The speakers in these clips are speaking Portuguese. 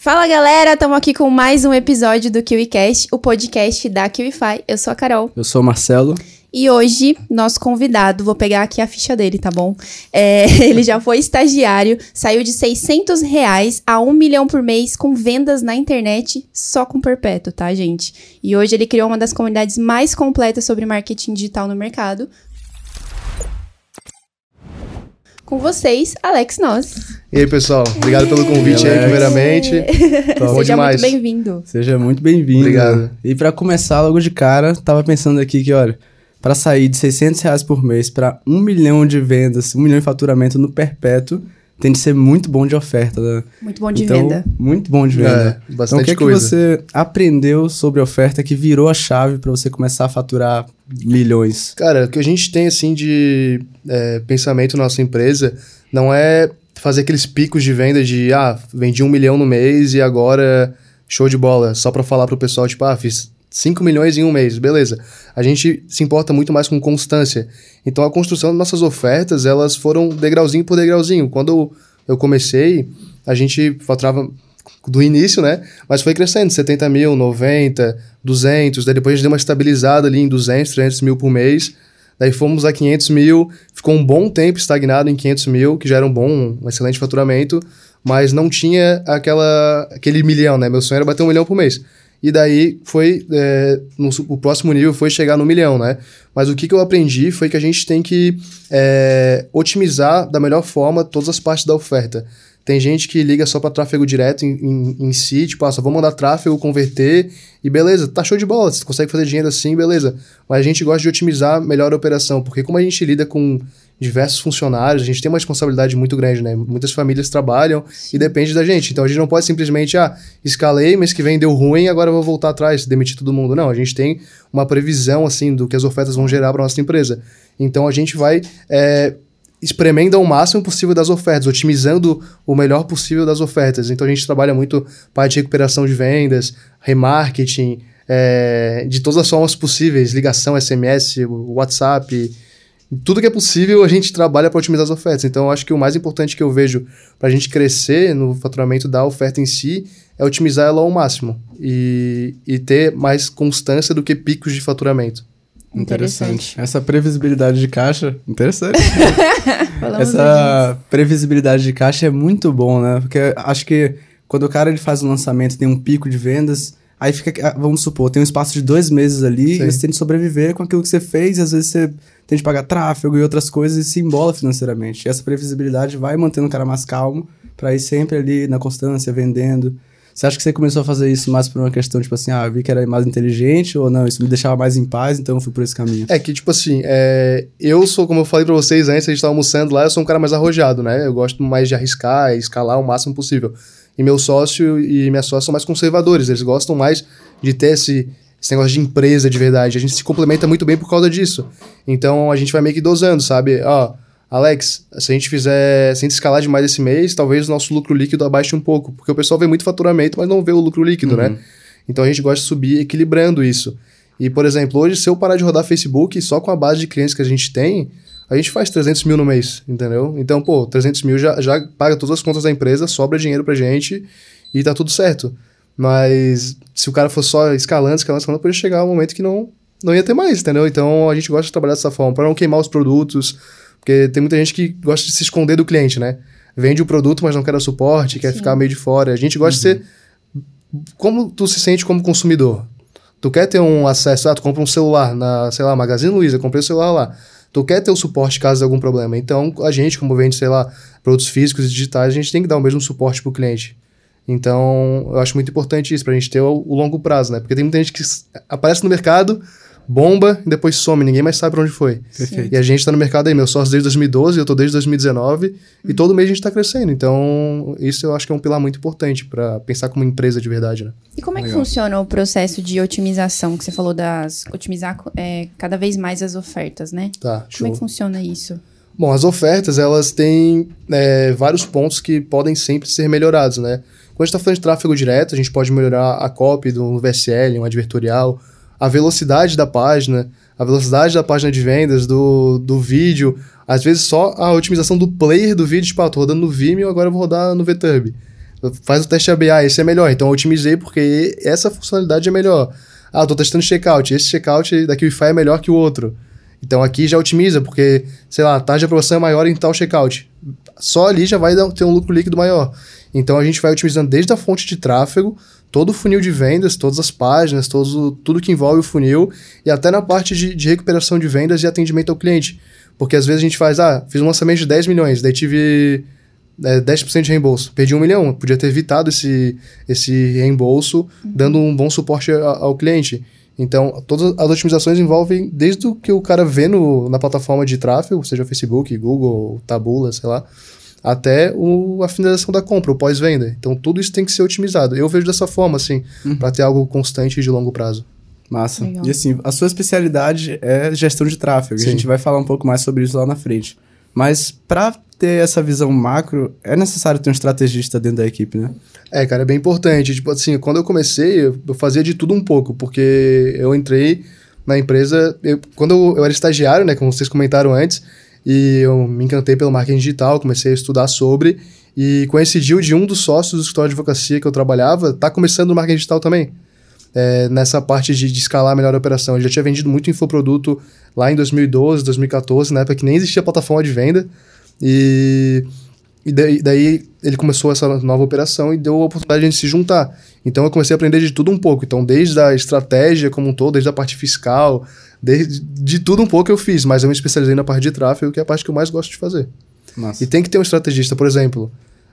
Fala galera, estamos aqui com mais um episódio do KiwiCast, o podcast da KiwiFi. Eu sou a Carol. Eu sou o Marcelo. E hoje, nosso convidado, vou pegar aqui a ficha dele, tá bom? É, ele já foi estagiário, saiu de 600 reais a 1 milhão por mês com vendas na internet só com Perpétuo, tá, gente? E hoje ele criou uma das comunidades mais completas sobre marketing digital no mercado, com vocês, Alex Nós. E aí, pessoal, obrigado pelo convite aí, primeiramente. Bom Seja demais. muito bem-vindo. Seja muito bem-vindo. Obrigado. E para começar logo de cara, tava pensando aqui que, olha, para sair de 600 reais por mês para um milhão de vendas, um milhão de faturamento no perpétuo, tem de ser muito bom de oferta. Né? Muito bom de então, venda. Muito bom de venda. É, bastante então, o que, é coisa. que você aprendeu sobre oferta que virou a chave para você começar a faturar milhões? Cara, o que a gente tem, assim, de é, pensamento na nossa empresa não é fazer aqueles picos de venda de, ah, vendi um milhão no mês e agora show de bola. Só para falar pro pessoal, tipo, ah, fiz 5 milhões em um mês, beleza. A gente se importa muito mais com constância. Então a construção das nossas ofertas, elas foram degrauzinho por degrauzinho. Quando eu comecei, a gente faturava do início, né? Mas foi crescendo, 70 mil, 90, 200, daí depois a gente deu uma estabilizada ali em 200, 300 mil por mês. Daí fomos a 500 mil, ficou um bom tempo estagnado em 500 mil, que já era um bom, um excelente faturamento, mas não tinha aquela, aquele milhão, né? Meu sonho era bater um milhão por mês. E daí foi. É, no, o próximo nível foi chegar no milhão, né? Mas o que, que eu aprendi foi que a gente tem que é, otimizar da melhor forma todas as partes da oferta. Tem gente que liga só para tráfego direto em, em, em, si, tipo, ah, só vou mandar tráfego, converter e beleza, tá show de bola, você consegue fazer dinheiro assim, beleza. Mas a gente gosta de otimizar melhor a operação, porque como a gente lida com diversos funcionários, a gente tem uma responsabilidade muito grande, né? Muitas famílias trabalham e depende da gente. Então a gente não pode simplesmente, ah, escalei, mês que vem deu ruim, agora vou voltar atrás, demitir todo mundo. Não, a gente tem uma previsão, assim, do que as ofertas vão gerar para nossa empresa. Então a gente vai é, espremendo ao máximo possível das ofertas, otimizando o melhor possível das ofertas. Então a gente trabalha muito parte de recuperação de vendas, remarketing, é, de todas as formas possíveis, ligação, SMS, WhatsApp, tudo que é possível a gente trabalha para otimizar as ofertas. Então, eu acho que o mais importante que eu vejo para a gente crescer no faturamento da oferta em si é otimizar ela ao máximo e, e ter mais constância do que picos de faturamento. Interessante. Essa previsibilidade de caixa, interessante. Essa previsibilidade de caixa é muito bom, né? Porque acho que quando o cara ele faz um lançamento, tem um pico de vendas, aí fica, vamos supor, tem um espaço de dois meses ali, Sim. e você tem que sobreviver com aquilo que você fez, e às vezes você tem de pagar tráfego e outras coisas e se embola financeiramente. E essa previsibilidade vai mantendo o cara mais calmo para ir sempre ali na constância, vendendo. Você acha que você começou a fazer isso mais por uma questão, tipo assim, ah, vi que era mais inteligente ou não? Isso me deixava mais em paz, então eu fui por esse caminho? É que, tipo assim, é... eu sou, como eu falei pra vocês antes, a gente tava almoçando lá, eu sou um cara mais arrojado, né? Eu gosto mais de arriscar escalar o máximo possível. E meu sócio e minha sócia são mais conservadores, eles gostam mais de ter esse esse negócio de empresa de verdade. A gente se complementa muito bem por causa disso. Então a gente vai meio que dosando, sabe? Ó, Alex, se a gente fizer, se a gente escalar demais esse mês, talvez o nosso lucro líquido abaixe um pouco, porque o pessoal vê muito faturamento, mas não vê o lucro líquido, né? uhum. né? Então a gente gosta de subir equilibrando isso. E, por exemplo, hoje, se eu parar de rodar Facebook só com a base de clientes que a gente tem, a gente faz 300 mil no mês, entendeu? Então, pô, 300 mil já, já paga todas as contas da empresa, sobra dinheiro pra gente e tá tudo certo. Mas se o cara fosse só escalando, escalando, escalando, poderia chegar um momento que não, não ia ter mais, entendeu? Então a gente gosta de trabalhar dessa forma, para não queimar os produtos, porque tem muita gente que gosta de se esconder do cliente, né? Vende o produto, mas não quer o suporte, quer Sim. ficar meio de fora. A gente gosta uhum. de ser. Como tu se sente como consumidor? Tu quer ter um acesso, ah, tu compra um celular na, sei lá, Magazine Luiza, comprei o celular lá. Tu quer ter o suporte caso de algum problema. Então, a gente, como vende, sei lá, produtos físicos e digitais, a gente tem que dar o mesmo suporte pro cliente. Então, eu acho muito importante isso, pra gente ter o, o, longo prazo, né? Porque tem muita gente que aparece no mercado, bomba e depois some, ninguém mais sabe pra onde foi. Perfeito. E a gente tá no mercado aí, meu sócio desde 2012, eu tô desde 2019, uhum. e todo mês a gente tá crescendo. Então, isso eu acho que é um pilar muito importante para pensar como empresa de verdade, né? E como é que funciona o processo de otimização, que você falou das... otimizar é, cada vez mais as ofertas, né? Tá, show. Como é que funciona isso? Bom, as ofertas, elas têm é, vários pontos que podem sempre ser melhorados, né? Quando a gente está falando de tráfego direto, a gente pode melhorar a copy do VSL, um advertorial, a velocidade da página, a velocidade da página de vendas, do, do vídeo. Às vezes só a otimização do player do vídeo, tipo, ah, tô rodando no Vimeo, agora eu vou rodar no VTube. Faz o teste ABA, esse é melhor. Então eu otimizei porque essa funcionalidade é melhor. Ah, tô testando checkout. Esse checkout daqui o Wi-Fi é melhor que o outro. Então aqui já otimiza, porque, sei lá, a taxa de aprovação é maior em tal checkout. Só ali já vai ter um lucro líquido maior. Então a gente vai otimizando desde a fonte de tráfego, todo o funil de vendas, todas as páginas, todo, tudo que envolve o funil, e até na parte de, de recuperação de vendas e atendimento ao cliente. Porque às vezes a gente faz, ah, fiz um lançamento de 10 milhões, daí tive é, 10% de reembolso. Perdi um milhão, podia ter evitado esse, esse reembolso, uhum. dando um bom suporte ao cliente. Então, todas as otimizações envolvem desde o que o cara vê no, na plataforma de tráfego, seja Facebook, Google, Tabula, sei lá, até o, a finalização da compra, o pós-venda. Então, tudo isso tem que ser otimizado. Eu vejo dessa forma, assim, uhum. para ter algo constante e de longo prazo. Massa. Legal. E assim, a sua especialidade é gestão de tráfego. Sim. A gente vai falar um pouco mais sobre isso lá na frente. Mas para ter essa visão macro, é necessário ter um estrategista dentro da equipe, né? É, cara, é bem importante. Tipo assim, quando eu comecei, eu, eu fazia de tudo um pouco, porque eu entrei na empresa. Eu, quando eu, eu, era estagiário, né, como vocês comentaram antes, e eu me encantei pelo marketing digital, comecei a estudar sobre, e coincidiu de um dos sócios do escritório de advocacia que eu trabalhava, tá começando no marketing digital também. É, nessa parte de, de, escalar melhor a operação. Ele já tinha vendido muito infoproduto lá em 2012, 2014, na época que nem existia plataforma de venda. E, e daí, daí, ele começou essa nova operação e deu a oportunidade de a gente se juntar. Então eu comecei a aprender de tudo um pouco. Então, desde a estratégia como um todo, desde a parte fiscal, desde, de tudo um pouco eu fiz, mas eu me especializei na parte de tráfego, que é a parte que eu mais gosto de fazer. Nossa. E tem que ter um estrategista, por exemplo.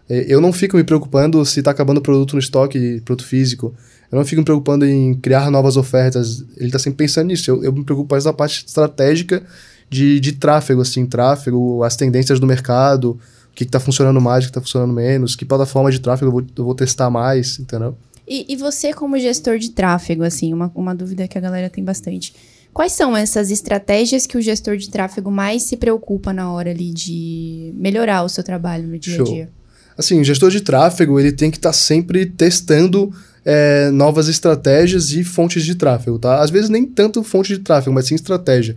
É, eu não fico me preocupando se está acabando o produto no estoque, produto físico. Eu não fico me preocupando em criar novas ofertas. Ele está sempre pensando nisso. Eu, eu me preocupo mais na parte estratégica de, de tráfego, assim, tráfego, as tendências do mercado, o que está funcionando mais, o que está funcionando menos, que plataforma de tráfego eu vou, eu vou testar mais, entendeu? E, e, você, como gestor de tráfego, assim, uma, uma dúvida que a galera tem bastante. Quais são essas estratégias que o gestor de tráfego mais se preocupa na hora ali de melhorar o seu trabalho no dia Show. a dia? Assim, o gestor de tráfego, ele tem que estar tá sempre testando é, novas estratégias e fontes de tráfego, tá? Às vezes nem tanto fonte de tráfego, mas sim estratégia.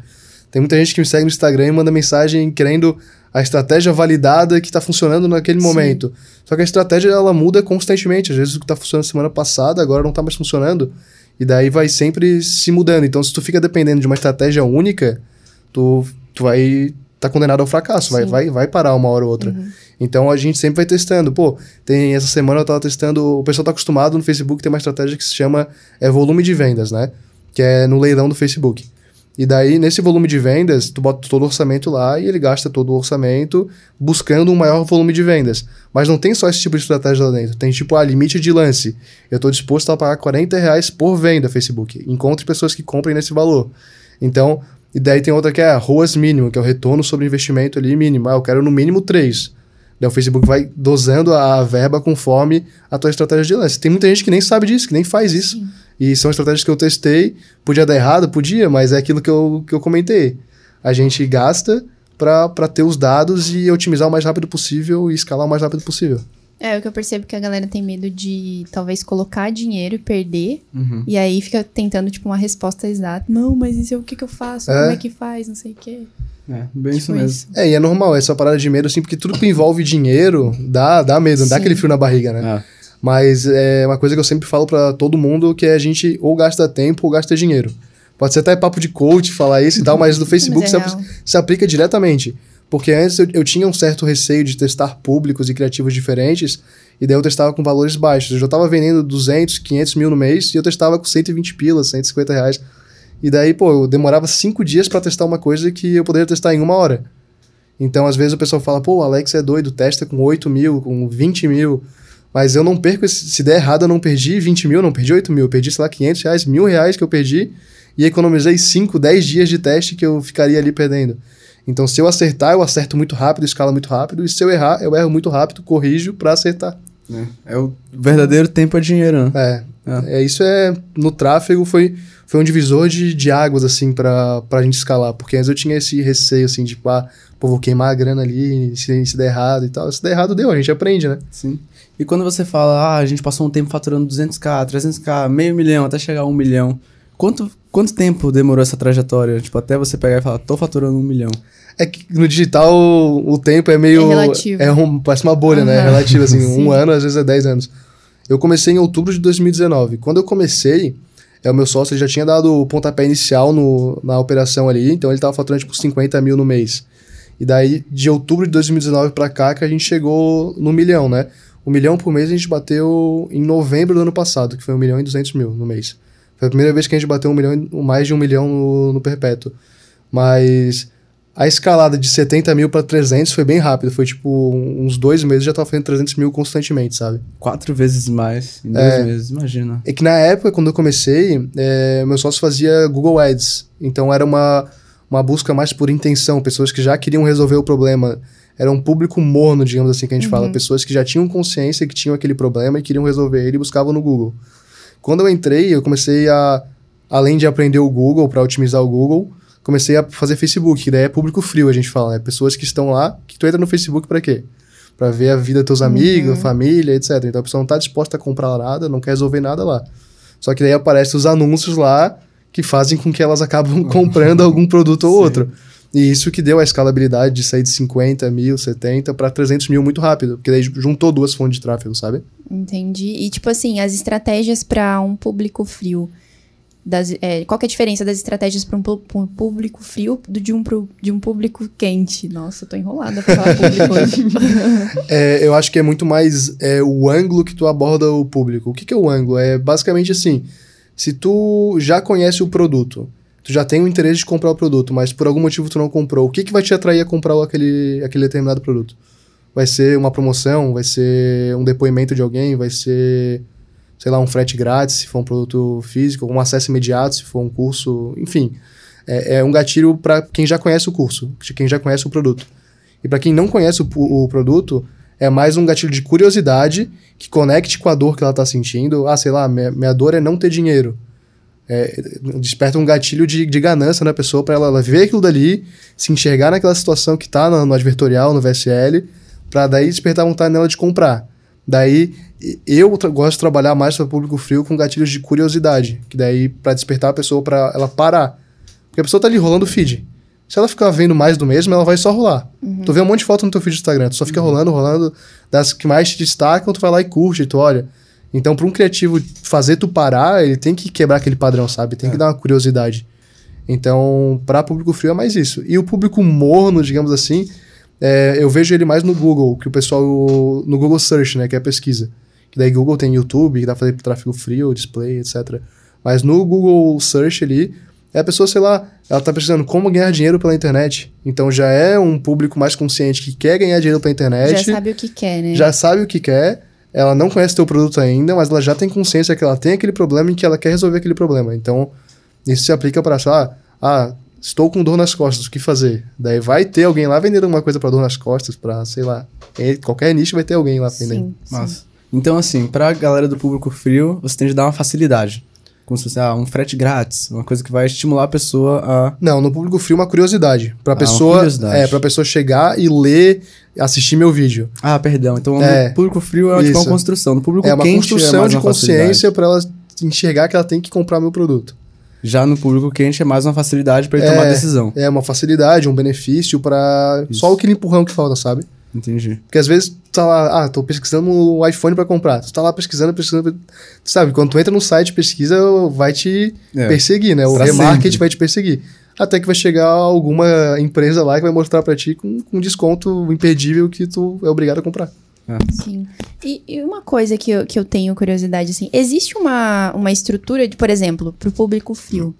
Tem muita gente que me segue no Instagram e manda mensagem querendo a estratégia validada que está funcionando naquele Sim. momento. Só que a estratégia ela muda constantemente. Às vezes o que está funcionando semana passada agora não está mais funcionando. E daí vai sempre se mudando. Então, se tu fica dependendo de uma estratégia única, tu, tu vai estar tá condenado ao fracasso. Vai, vai, vai parar uma hora ou outra. Uhum. Então, a gente sempre vai testando. Pô, tem essa semana eu estava testando... O pessoal está acostumado no Facebook, tem uma estratégia que se chama é, volume de vendas, né? Que é no leilão do Facebook. E daí, nesse volume de vendas, tu bota todo o orçamento lá e ele gasta todo o orçamento buscando um maior volume de vendas. Mas não tem só esse tipo de estratégia lá dentro. Tem tipo, ah, limite de lance. Eu estou disposto a pagar 40 reais por venda Facebook. Encontre pessoas que comprem nesse valor. Então, e daí tem outra que é a ROAS mínimo, que é o retorno sobre investimento ali mínimo. Ah, eu quero no mínimo 3. Daí o Facebook vai dosando a verba conforme a tua estratégia de lance. Tem muita gente que nem sabe disso, que nem faz isso. Sim. E são estratégias que eu testei. Podia dar errado? Podia, mas é aquilo que eu, que eu comentei. A gente gasta para ter os dados e otimizar o mais rápido possível e escalar o mais rápido possível. É, o que eu percebo que a galera tem medo de talvez colocar dinheiro e perder. Uhum. E aí fica tentando, tipo, uma resposta exata. Não, mas isso é o que, que eu faço? É. Como é que faz? Não sei o quê. É, bem tipo isso mesmo. Isso. É, e é normal, essa parada de medo, assim, porque tudo que envolve dinheiro dá, dá medo, Sim. dá aquele frio na barriga, né? É. Mas é uma coisa que eu sempre falo para todo mundo que é a gente ou gasta tempo ou gasta dinheiro. Pode ser até papo de coach falar isso e tal, mas no Facebook é se, se, aplica diretamente. Porque antes eu, eu, tinha um certo receio de testar públicos e criativos diferentes, e daí eu testava com valores baixos. Eu já estava vendendo 200, 500 mil no mês, e eu testava com 120 pilas, 150 reais. E daí, pô, eu demorava cinco dias para testar uma coisa que eu poderia testar em uma hora. Então, às vezes o pessoal fala, pô, o Alex é doido, testa com 8 mil, com 20 mil. Mas eu não perco, esse, se der errado, eu não perdi 20 mil, não perdi 8 mil, eu perdi, sei lá, 500 reais, mil reais que eu perdi e economizei 5, 10 dias de teste que eu ficaria ali perdendo. Então, se eu acertar, eu acerto muito rápido, escala muito rápido, e se eu errar, eu erro muito rápido, corrijo para acertar. É, é, o verdadeiro tempo é dinheiro, né? É. é. é. Isso é. No tráfego foi, foi um divisor de, de águas, assim, pra, pra gente escalar. Porque antes eu tinha esse receio, assim, de, tipo, ah, pô, vou queimar a grana ali, se, se der errado e tal. Se der errado, deu, a gente aprende, né? Sim. E quando você fala, ah, a gente passou um tempo faturando 200k, 300k, meio milhão, até chegar a um milhão, quanto, quanto tempo demorou essa trajetória? Tipo, até você pegar e falar, tô faturando um milhão. É que no digital o tempo é meio. É relativo. É um, parece uma bolha, né? É relativo, assim. Sim. um ano, às vezes é 10 anos. Eu comecei em outubro de 2019. Quando eu comecei, é, o meu sócio já tinha dado o pontapé inicial no, na operação ali, então ele tava faturando tipo 50 mil no mês. E daí, de outubro de 2019 pra cá, que a gente chegou no milhão, né? O milhão por mês a gente bateu em novembro do ano passado, que foi um milhão e 200 mil no mês. Foi a primeira vez que a gente bateu um milhão, mais de um milhão no, no perpétuo. Mas a escalada de 70 mil para 300 foi bem rápido. Foi tipo uns dois meses já tava fazendo 300 mil constantemente, sabe? Quatro vezes mais em dois É. meses, imagina. É que na época, quando eu comecei, é, meu sócio fazia Google Ads. Então era uma, uma busca mais por intenção, pessoas que já queriam resolver o problema. Era um público morno, digamos assim, que a gente fala. Pessoas que já tinham consciência que tinham aquele problema e queriam resolver ele e buscavam no Google. Quando eu entrei, eu comecei a, além de aprender o Google, para otimizar o Google, comecei a fazer Facebook, que daí é público frio, a gente fala, né? Pessoas que estão lá, que tu entra no Facebook para quê? Pra ver a vida dos teus amigos, família, etc. Então a pessoa não tá disposta a comprar nada, não quer resolver nada lá. Só que daí aparecem os anúncios lá que fazem com que elas acabam comprando algum produto ou outro. E isso que deu a escalabilidade de sair de 50 mil, 70 para 300 mil muito rápido, porque daí juntou duas fontes de tráfego, sabe? Entendi. E, tipo assim, as estratégias para um público frio. Das, é, qual é a diferença das estratégias para um, um público frio do, de, um, pro- de um público quente? Nossa, eu tô enrolada pra falar público hoje. É, eu acho que é muito mais é, o ângulo que tu aborda o público. O que, que é o ângulo? É basicamente assim: se tu já conhece o produto, tu já tem o interesse de comprar o produto, mas por algum motivo tu não comprou, o que, que vai te atrair a comprar aquele, aquele determinado produto? Vai ser uma promoção, vai ser um depoimento de alguém, vai ser, sei lá, um frete grátis, se for um produto físico, um acesso imediato, se for um curso, enfim. É, é um gatilho para quem já conhece o curso, quem já conhece o produto. E para quem não conhece o, o produto, é mais um gatilho de curiosidade que conecte com a dor que ela tá sentindo. Ah, sei lá, minha, minha dor é não ter dinheiro. É, desperta um gatilho de, de ganância na pessoa para ela, ela ver aquilo dali, se enxergar naquela situação que tá no, no advertorial, no VSL, para daí despertar vontade nela de comprar. Daí eu gosto de trabalhar mais para público frio com gatilhos de curiosidade, que daí para despertar a pessoa para ela parar. Porque a pessoa tá ali rolando o feed. Se ela ficar vendo mais do mesmo, ela vai só rolar. Tu vê um monte de foto no teu feed do Instagram, tu só fica rolando, rolando, das que mais te destacam, tu vai lá e curte, tu olha. Então, para um criativo fazer tu parar, ele tem que quebrar aquele padrão, sabe? Tem que dar uma curiosidade. Então, para público frio é mais isso. E o público morno, digamos assim, é, eu vejo ele mais no Google, que o pessoal. No Google Search, né? Que é a pesquisa. Que daí Google tem YouTube, que dá pra fazer tráfego frio, display, etc. Mas no Google Search ali, é a pessoa, sei lá, ela tá pesquisando como ganhar dinheiro pela internet. Então já é um público mais consciente que quer ganhar dinheiro pela internet Já sabe o que quer, né? já sabe o que quer, ela não conhece teu produto ainda, mas ela já tem consciência que ela tem aquele problema e que ela quer resolver aquele problema. Então, isso se aplica para ah, ah, estou com dor nas costas, o que fazer? Daí vai ter alguém lá vendendo alguma coisa para dor nas costas, para sei lá, em qualquer nicho vai ter alguém lá vendendo. Sim, sim. Então, assim, pra galera do público frio, você tem de dar uma facilidade. Como se fosse ah, um frete grátis, uma coisa que vai estimular a pessoa a. Não, no público frio uma curiosidade, para Ah, uma pessoa, curiosidade. é, para pessoa chegar e ler, assistir meu vídeo. Ah, perdão. Então, É. no público frio é tipo uma construção. No público É uma quente construção é de consciência para ela enxergar que ela tem que comprar meu produto. Já no público quente é mais uma facilidade pra ele É. tomar decisão. É uma facilidade, um benefício para só aquele empurrão que falta, sabe? Entendi. Porque às vezes tu tá lá, ah, tô pesquisando o iPhone pra comprar. Tu tá lá pesquisando, pesquisando. Tu sabe, quando tu entra no site pesquisa, vai te É. perseguir, né? O remarket sempre. vai te perseguir. Até que vai chegar alguma empresa lá que vai mostrar pra ti com, com um desconto imperdível que tu é obrigado a comprar. Sim. E, e uma coisa que eu, que eu tenho curiosidade, assim, existe uma, uma estrutura de, por exemplo, pro público frio.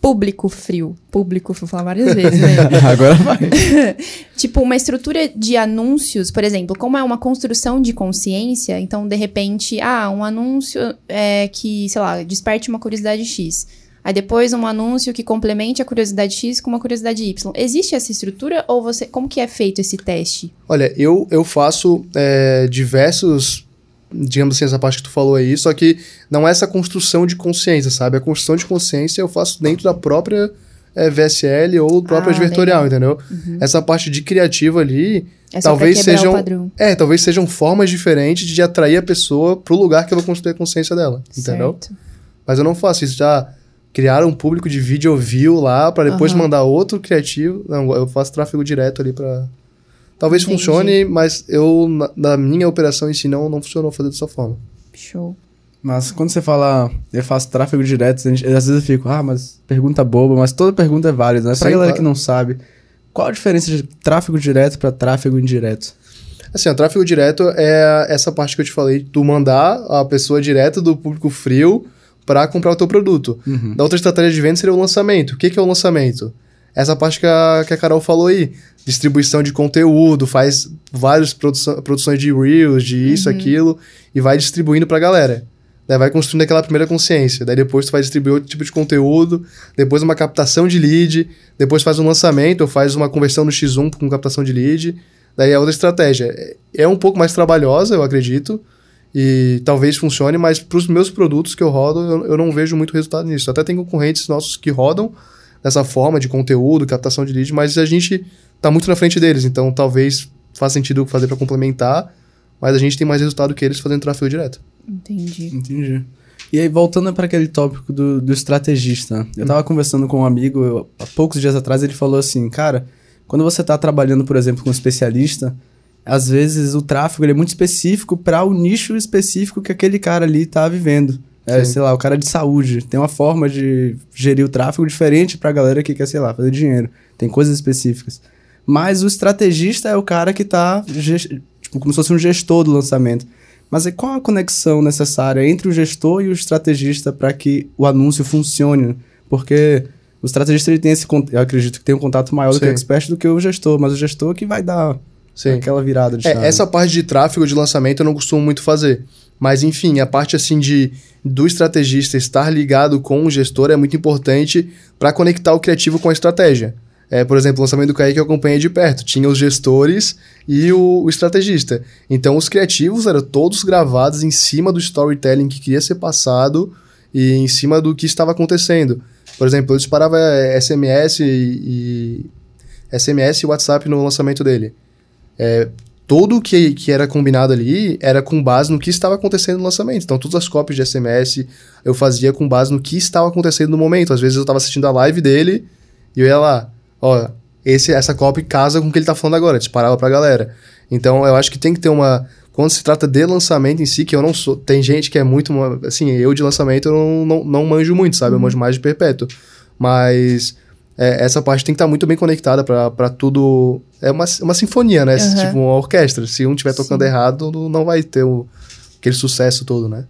Público frio. Público, vou falar várias vezes, né? Agora vai. tipo, uma estrutura de anúncios, por exemplo, como é uma construção de consciência, então, de repente, ah, um anúncio é, que, sei lá, desperte uma curiosidade X. Aí depois um anúncio que complemente a curiosidade X com uma curiosidade Y. Existe essa estrutura ou você. Como que é feito esse teste? Olha, eu, eu faço é, diversos, digamos assim, essa parte que tu falou aí, só que não é essa construção de consciência, sabe? A construção de consciência eu faço dentro da própria é, VSL ou do próprio Ah, advertorial, legal. entendeu? Essa parte de criativa ali, É Talvez sejam- é, talvez sejam formas diferentes de atrair a pessoa pro lugar que eu vou construir a consciência dela, entendeu? Certo. Mas eu não faço isso já. criar um público de vídeo view lá para depois Aham. mandar outro criativo. Não, eu faço tráfego direto ali para Talvez Entendi. funcione, mas eu, na, na minha operação em si, não, não funcionou fazer dessa forma. Show. Mas quando você fala, eu faço tráfego direto, gente- às vezes eu fico, ah, mas pergunta boba, mas toda pergunta é válida, né? Pra Sim, galera claro. que não sabe, qual a diferença de tráfego direto pra tráfego indireto? Assim, o tráfego direto é essa parte que eu te falei, tu mandar a pessoa direto do público frio para comprar o teu produto. Uhum. Da outra estratégia de venda seria o lançamento. O que, que é o lançamento? Essa parte que a, que a Carol falou aí. Distribuição de conteúdo, faz várias produção, produções de Reels, de isso, aquilo, e vai distribuindo pra galera. Daí vai construindo aquela primeira consciência. Daí depois tu vai distribuir outro tipo de conteúdo, depois uma captação de lead, depois faz um lançamento, ou faz uma conversão no X1 com captação de lead. Daí é outra estratégia. É- É um pouco mais trabalhosa, eu acredito, e talvez funcione, mas para os meus produtos que eu rodo, eu, eu não vejo muito resultado nisso. Até tem concorrentes nossos que rodam dessa forma de conteúdo, captação de lead, mas a gente tá muito na frente deles, então talvez faça sentido fazer para complementar, mas a gente tem mais resultado que eles fazendo tráfego direto. Entendi. Entendi. E aí, voltando para aquele tópico do, do estrategista, eu tava conversando com um amigo eu- há poucos dias atrás, ele falou assim, cara, quando você tá trabalhando, por exemplo, com um especialista, às vezes o tráfego ele é muito específico para o nicho específico que aquele cara ali tá vivendo. É, sei lá, o cara de saúde tem uma forma de gerir o tráfego diferente pra galera que quer, sei lá, fazer dinheiro. Tem coisas específicas. Mas o estrategista é o cara que tá, ges- tipo, como se fosse um gestor do lançamento. Mas e qual a conexão necessária entre o gestor e o estrategista para que o anúncio funcione? Porque o estrategista ele tem esse, eu acredito que tem um contato maior do que o Sim. expert do que o gestor, mas o gestor que vai dar Sim. aquela virada de chave. É, essa parte de tráfego de lançamento eu não costumo muito fazer. Mas enfim, a parte assim de do estrategista estar ligado com o gestor é muito importante para conectar o criativo com a estratégia. É, por exemplo, o lançamento do Kaique eu acompanhei de perto. Tinha os gestores e o, o estrategista. Então, os criativos eram todos gravados em cima do storytelling que queria ser passado e em cima do que estava acontecendo. Por exemplo, eu disparava SMS e, e SMS e WhatsApp no lançamento dele tudo o que, que era combinado ali era com base no que estava acontecendo no lançamento. Então, todas as cópias de SMS eu fazia com base no que estava acontecendo no momento. Às vezes eu estava assistindo a live dele e eu ia lá, ó, esse, essa cópia casa com o que ele tá falando agora, disparava pra galera. Então, eu acho que tem que ter uma. Quando se trata de lançamento em si, que eu não sou. Tem gente que é muito. Assim, eu de lançamento eu não, não, não manjo muito, sabe? Eu manjo mais de perpétuo. Mas é, essa parte tem que estar muito bem conectada pra tudo. É uma, uma sinfonia, né? Aham. Tipo uma orquestra. Se um estiver tocando errado, não- vai ter o, aquele sucesso todo, né?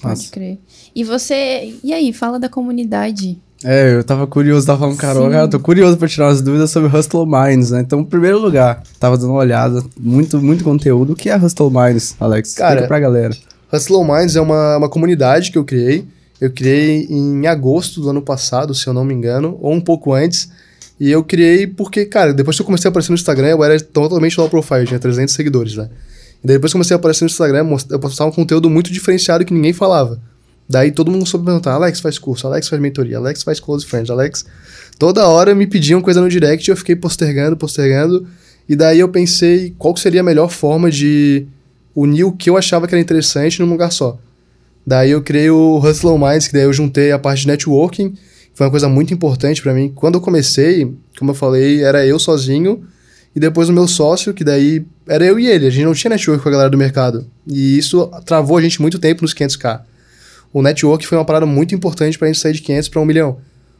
Pode Massa. crer. E você. E aí, fala da comunidade. É, eu tava curioso, tava falando, Carol, cara, eu tô curioso pra tirar umas dúvidas sobre Hustle Minds, né? Então, em primeiro lugar, tava dando uma olhada, muito, muito conteúdo. O que é Hustle Minds, Alex? Cara, Explica pra galera. Hustle Minds é uma, uma comunidade que eu criei. Eu criei em agosto do ano passado, se eu não me engano, ou um pouco antes. E eu criei porque, cara, depois que eu comecei a aparecer no Instagram, eu era totalmente low profile, tinha 300 seguidores, né? E daí depois que eu comecei a aparecer no Instagram, eu postava um conteúdo muito diferenciado que ninguém falava. Daí todo mundo soube perguntar, Alex faz curso, Alex faz mentoria, Alex faz close friends, Alex... Toda hora me pediam coisa no direct eu fiquei postergando, postergando. E daí eu pensei qual seria a melhor forma de unir o que eu achava que era interessante num lugar só. Daí eu criei o Hustle Minds, que daí eu juntei a parte de networking, foi uma coisa muito importante pra mim. Quando eu comecei, como eu falei, era eu sozinho, e depois o meu sócio, que daí era eu e ele. A gente não tinha network com a galera do mercado. E isso travou a gente muito tempo nos 500k. O network foi uma parada muito importante pra gente sair de 500 para 1 milhão.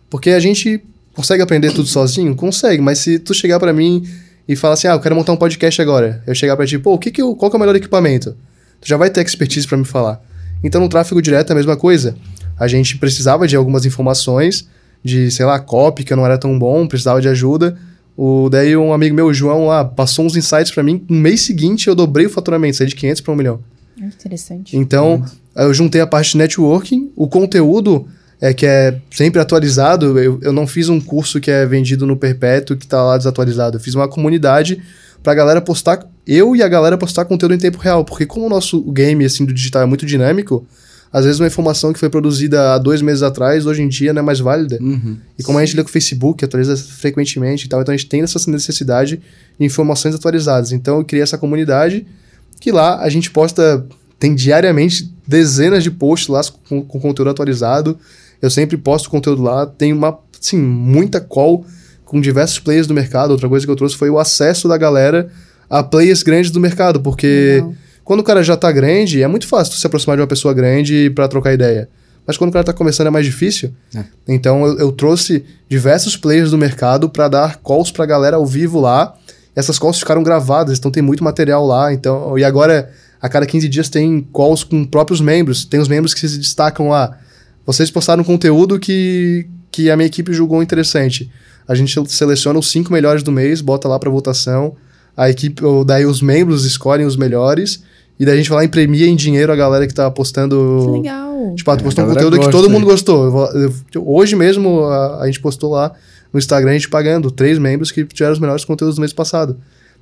Porque a gente consegue aprender tudo sozinho? Consegue, mas se tu chegar pra mim e falar assim, ah, eu quero montar um podcast agora. Eu chegar pra ti, pô, o que que eu, qual que é o melhor equipamento? Tu já vai ter expertise pra me falar. Então, no tráfego direto é a mesma coisa. A gente precisava de algumas informações, de, sei lá, copy, que eu não era tão bom, precisava de ajuda. O, daí um amigo meu, o João, lá, passou uns insights pra mim. No mês seguinte, eu dobrei o faturamento, saí de 500 para 1 milhão. Interessante. Então, eu juntei a parte de networking, o conteúdo é que é sempre atualizado. Eu, eu não fiz um curso que é vendido no perpétuo que tá lá desatualizado. Eu fiz uma comunidade pra galera postar, eu e a galera postar conteúdo em tempo real, porque como o nosso game assim do digital é muito dinâmico, às vezes uma informação que foi produzida há dois meses atrás, hoje em dia não é mais válida. Uhum. E como a gente lê com o Facebook, atualiza frequentemente e tal, então a gente tem essa necessidade de informações atualizadas. Então eu criei essa comunidade que lá a gente posta tem diariamente dezenas de posts lá com, com conteúdo atualizado. Eu sempre posto conteúdo lá. Tem uma, assim, muita call com diversos players do mercado. Outra coisa que eu trouxe foi o acesso da galera a players grandes do mercado, porque Legal. quando o cara já tá grande, é muito fácil se aproximar de uma pessoa grande para trocar ideia. Mas quando o cara tá começando é mais difícil. É. Então eu, eu, trouxe diversos players do mercado para dar calls pra galera ao vivo lá. Essas calls ficaram gravadas, então tem muito material lá. Então, e agora, a cada 15 dias tem calls com próprios membros. Tem os membros que se destacam lá. Vocês postaram conteúdo que, que a minha equipe julgou interessante. A gente seleciona os cinco melhores do mês, bota lá para votação. A equipe, ou daí os membros escolhem os melhores. E daí a gente vai lá e premia em dinheiro a galera que tá postando. Que legal. Tipo, ah, tu postou um conteúdo gosta, que todo mundo gostou. Eu, eu, hoje mesmo a, a, gente postou lá no Instagram a gente pagando três membros que tiveram os melhores conteúdos do mês passado.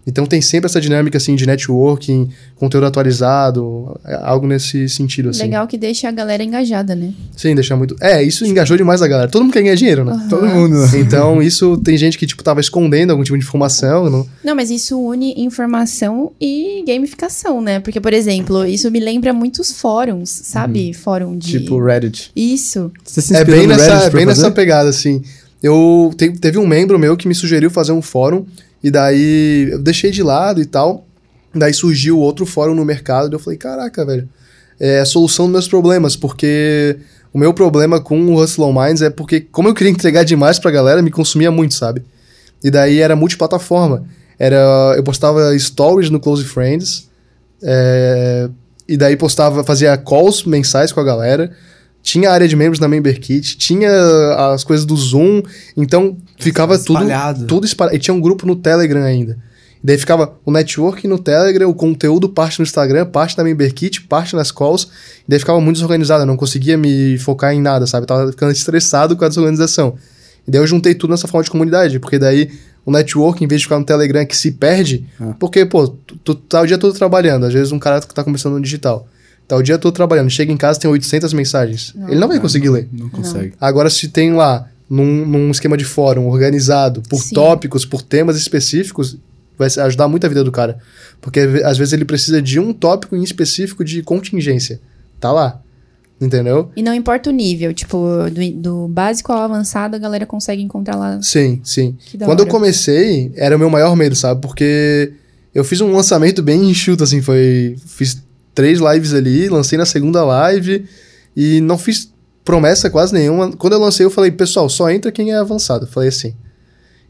Então tem sempre essa dinâmica assim de networking, conteúdo atualizado, é algo nesse sentido assim. Legal que deixa a galera engajada, né? Sim, deixa muito. É, isso engajou demais a galera. Todo mundo quer ganhar dinheiro, né? Uhum. Todo mundo. Então, isso tem gente que tipo tava escondendo algum tipo de informação, não? Não, mas isso une informação e gamificação, né? Porque por exemplo, isso me lembra muitos fóruns, sabe? Uhum. Fórum de Tipo Reddit. Isso. Você se é bem nessa, é bem nessa pegada assim. Eu te, teve um membro meu que me sugeriu fazer um fórum e daí eu deixei de lado e tal. Daí surgiu outro fórum no mercado e eu falei, caraca, velho, é a solução dos meus problemas, porque o meu problema com o Hustle Minds é porque, como eu queria entregar demais pra galera, me consumia muito, sabe? E daí era multiplataforma. Era, eu postava stories no Close Friends, é, e daí postava, fazia calls mensais com a galera, tinha área de membros na Member Kit, tinha as coisas do Zoom, então ficava espalhado. tudo tudo espalhado. E tinha um grupo no Telegram ainda. E daí ficava o network no Telegram, o conteúdo parte no Instagram, parte na Member Kit, parte nas calls. E daí ficava muito desorganizado, eu não conseguia me focar em nada, sabe? Eu tava ficando estressado com a desorganização. E daí eu juntei tudo nessa forma de comunidade, porque daí o network, em vez de ficar no Telegram que se perde, ah. porque, pô, tu, tu tá o dia todo trabalhando, às vezes um cara que tá começando no digital. Tá o dia todo trabalhando, chega em casa tem 800 mensagens. Não. Ele não vai conseguir não, ler. Não consegue. Agora, se tem lá, num, num esquema de fórum organizado, por Sim. tópicos, por temas específicos, vai ajudar muito a vida do cara. Porque às vezes ele precisa de um tópico em específico de contingência. Tá lá. Entendeu? E não importa o nível, tipo, do, do, básico ao avançado, a galera consegue encontrar lá. Sim, sim. Quando hora. eu comecei, era o meu maior medo, sabe? Porque eu fiz um lançamento bem enxuto, assim, foi. Fiz três lives ali, lancei na segunda live e não fiz promessa quase nenhuma. Quando eu lancei, eu falei, pessoal, só entra quem é avançado. Eu falei assim.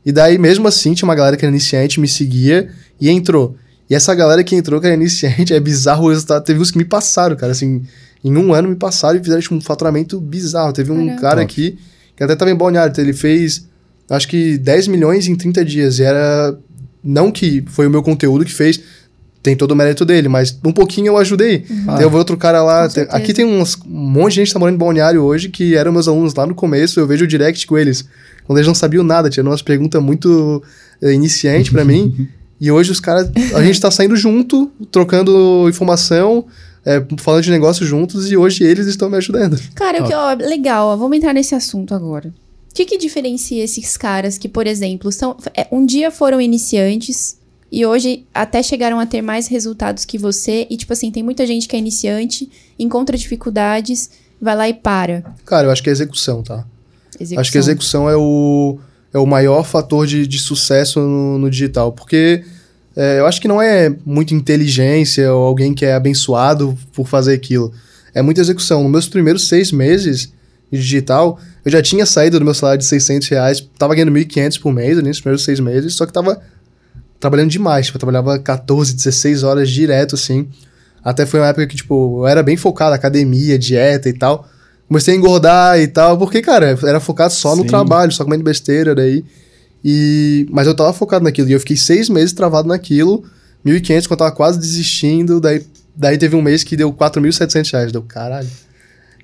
E daí, mesmo assim, tinha uma galera que era iniciante, me seguia e entrou. E essa galera que entrou, que era iniciante, é bizarro o resultado. Teve uns que me passaram, cara, assim, em um ano me passaram e fizeram tipo, um faturamento bizarro. Teve um Caramba. cara aqui, que até tava em Balneário, ele fez, acho que 10 milhões em 30 dias. E era, não que foi o meu conteúdo que fez, tem todo o mérito dele, mas um pouquinho eu ajudei. Uhum. Tem outro cara lá. Tem, aqui tem uns, um monte de gente que tá morando em Balneário hoje que eram meus alunos lá no começo. Eu vejo o direct com eles. Quando eles não sabiam nada, tinha umas perguntas muito é, iniciante para mim. e hoje os caras. A gente tá saindo junto, trocando informação. É, falando de negócio juntos e hoje eles estão me ajudando. Cara, que, ó, legal, ó, vamos entrar nesse assunto agora. O que, que diferencia esses caras que, por exemplo, são, é, um dia foram iniciantes, e hoje até chegaram a ter mais resultados que você. E, tipo assim, tem muita gente que é iniciante, encontra dificuldades, vai lá e para. Cara, eu acho que é execução, tá? Execução. Acho que a execução é o, é o maior fator de, de sucesso no, no digital. Porque é, eu acho que não é muita inteligência ou alguém que é abençoado por fazer aquilo. É muita execução. Nos meus primeiros seis meses de digital, eu já tinha saído do meu salário de 600 reais, tava ganhando 1.500 por mês ali nos primeiros seis meses, só que tava trabalhando demais. Tipo, eu trabalhava 14, 16 horas direto, assim. Até foi uma época que, tipo, eu era bem focado, academia, dieta e tal. Comecei a engordar e tal, porque, cara, era focado só Sim. no trabalho, só comendo besteira daí. E... Mas eu tava focado naquilo. E eu fiquei seis meses travado naquilo. 1.500, quando eu tava quase desistindo. Daí, daí teve um mês que deu 4.700 reais. Deu, caralho.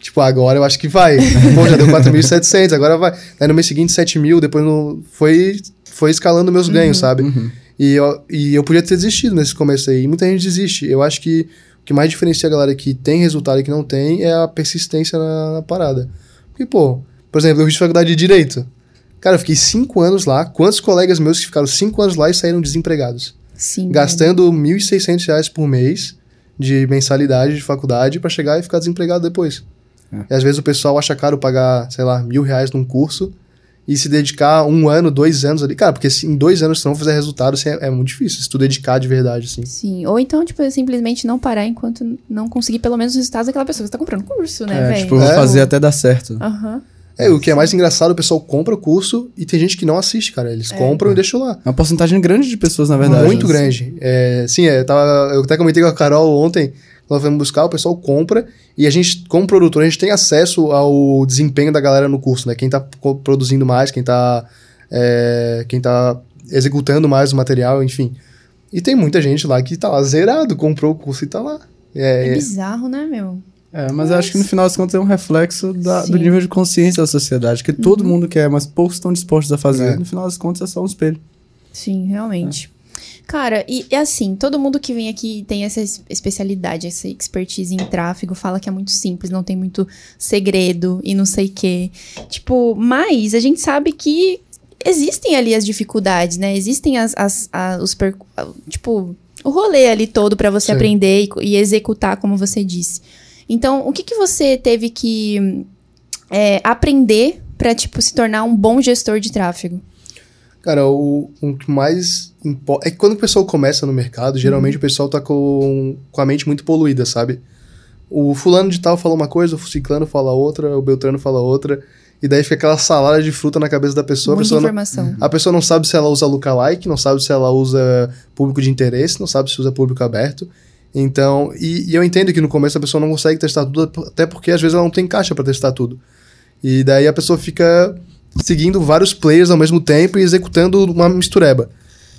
Tipo, agora eu acho que vai. Pô, já deu 4.700, agora vai. Daí no mês seguinte, 7 mil. Depois no... foi, foi escalando meus uhum, ganhos, sabe? Uhum. E eu, e eu podia ter desistido nesse começo aí. E muita gente desiste. Eu acho que o que mais diferencia a galera que tem resultado e que não tem é a persistência na, na parada. Porque, pô, por exemplo, eu fiz faculdade de Direito. Cara, eu fiquei cinco anos lá. Quantos colegas meus que ficaram cinco anos lá e saíram desempregados? Sim. Gastando R$ 1.600 por mês de mensalidade de faculdade para chegar e ficar desempregado depois. É. E às vezes o pessoal acha caro pagar, sei lá, mil reais num curso e se dedicar um ano, dois anos ali. Cara, porque se em dois anos você não fizer resultado, assim, é, é, muito difícil. Se tu dedicar de verdade, assim. Sim. Ou então, tipo, simplesmente não parar enquanto não conseguir pelo menos os resultados daquela pessoa que tá comprando curso, né, é, velho? Tipo, vou é, fazer até dar certo. Aham. Uhum. É, o que é mais engraçado, o pessoal compra o curso e tem gente que não assiste, cara. Eles é. compram e deixam lá. É uma porcentagem grande de pessoas, na verdade. Muito grande. É, sim, é, tava, eu até comentei com a Carol ontem, nós vamos buscar, o pessoal compra e a gente, como produtor, a gente tem acesso ao desempenho da galera no curso, né? Quem tá produzindo mais, quem tá, é, quem tá executando mais o material, enfim. E tem muita gente lá que tá lá zerado, comprou o curso e tá lá. É, é bizarro, né, meu? É, mas eu acho que no final das contas é um reflexo da, do nível de consciência da sociedade, que uhum. todo mundo quer, mas poucos estão dispostos a fazer. É. No final das contas é só um espelho. Sim, realmente. É. Cara, e é assim, todo mundo que vem aqui tem essa especialidade, essa expertise em tráfego, fala que é muito simples, não tem muito segredo e não sei o quê. Tipo, mas a gente sabe que existem ali as dificuldades, né? Existem as, as, as os, per, tipo, o rolê ali todo para você Sim. aprender e, e, executar, como você disse. Então, o que, que você teve que é, aprender para tipo, se tornar um bom gestor de tráfego? Cara, o, o que mais importa. É que quando o pessoal começa no mercado, geralmente uhum. o pessoal tá com, com a mente muito poluída, sabe? O fulano de tal fala uma coisa, o ciclano fala outra, o beltrano fala outra. E daí fica aquela salada de fruta na cabeça da pessoa. Muita a pessoa informação. Não, a pessoa não sabe se ela usa lookalike, não sabe se ela usa público de interesse, não sabe se usa público aberto. Então, e, e eu entendo que no começo a pessoa não consegue testar tudo, até porque às vezes ela não tem caixa para testar tudo. E daí a pessoa fica seguindo vários players ao mesmo tempo e executando uma mistureba.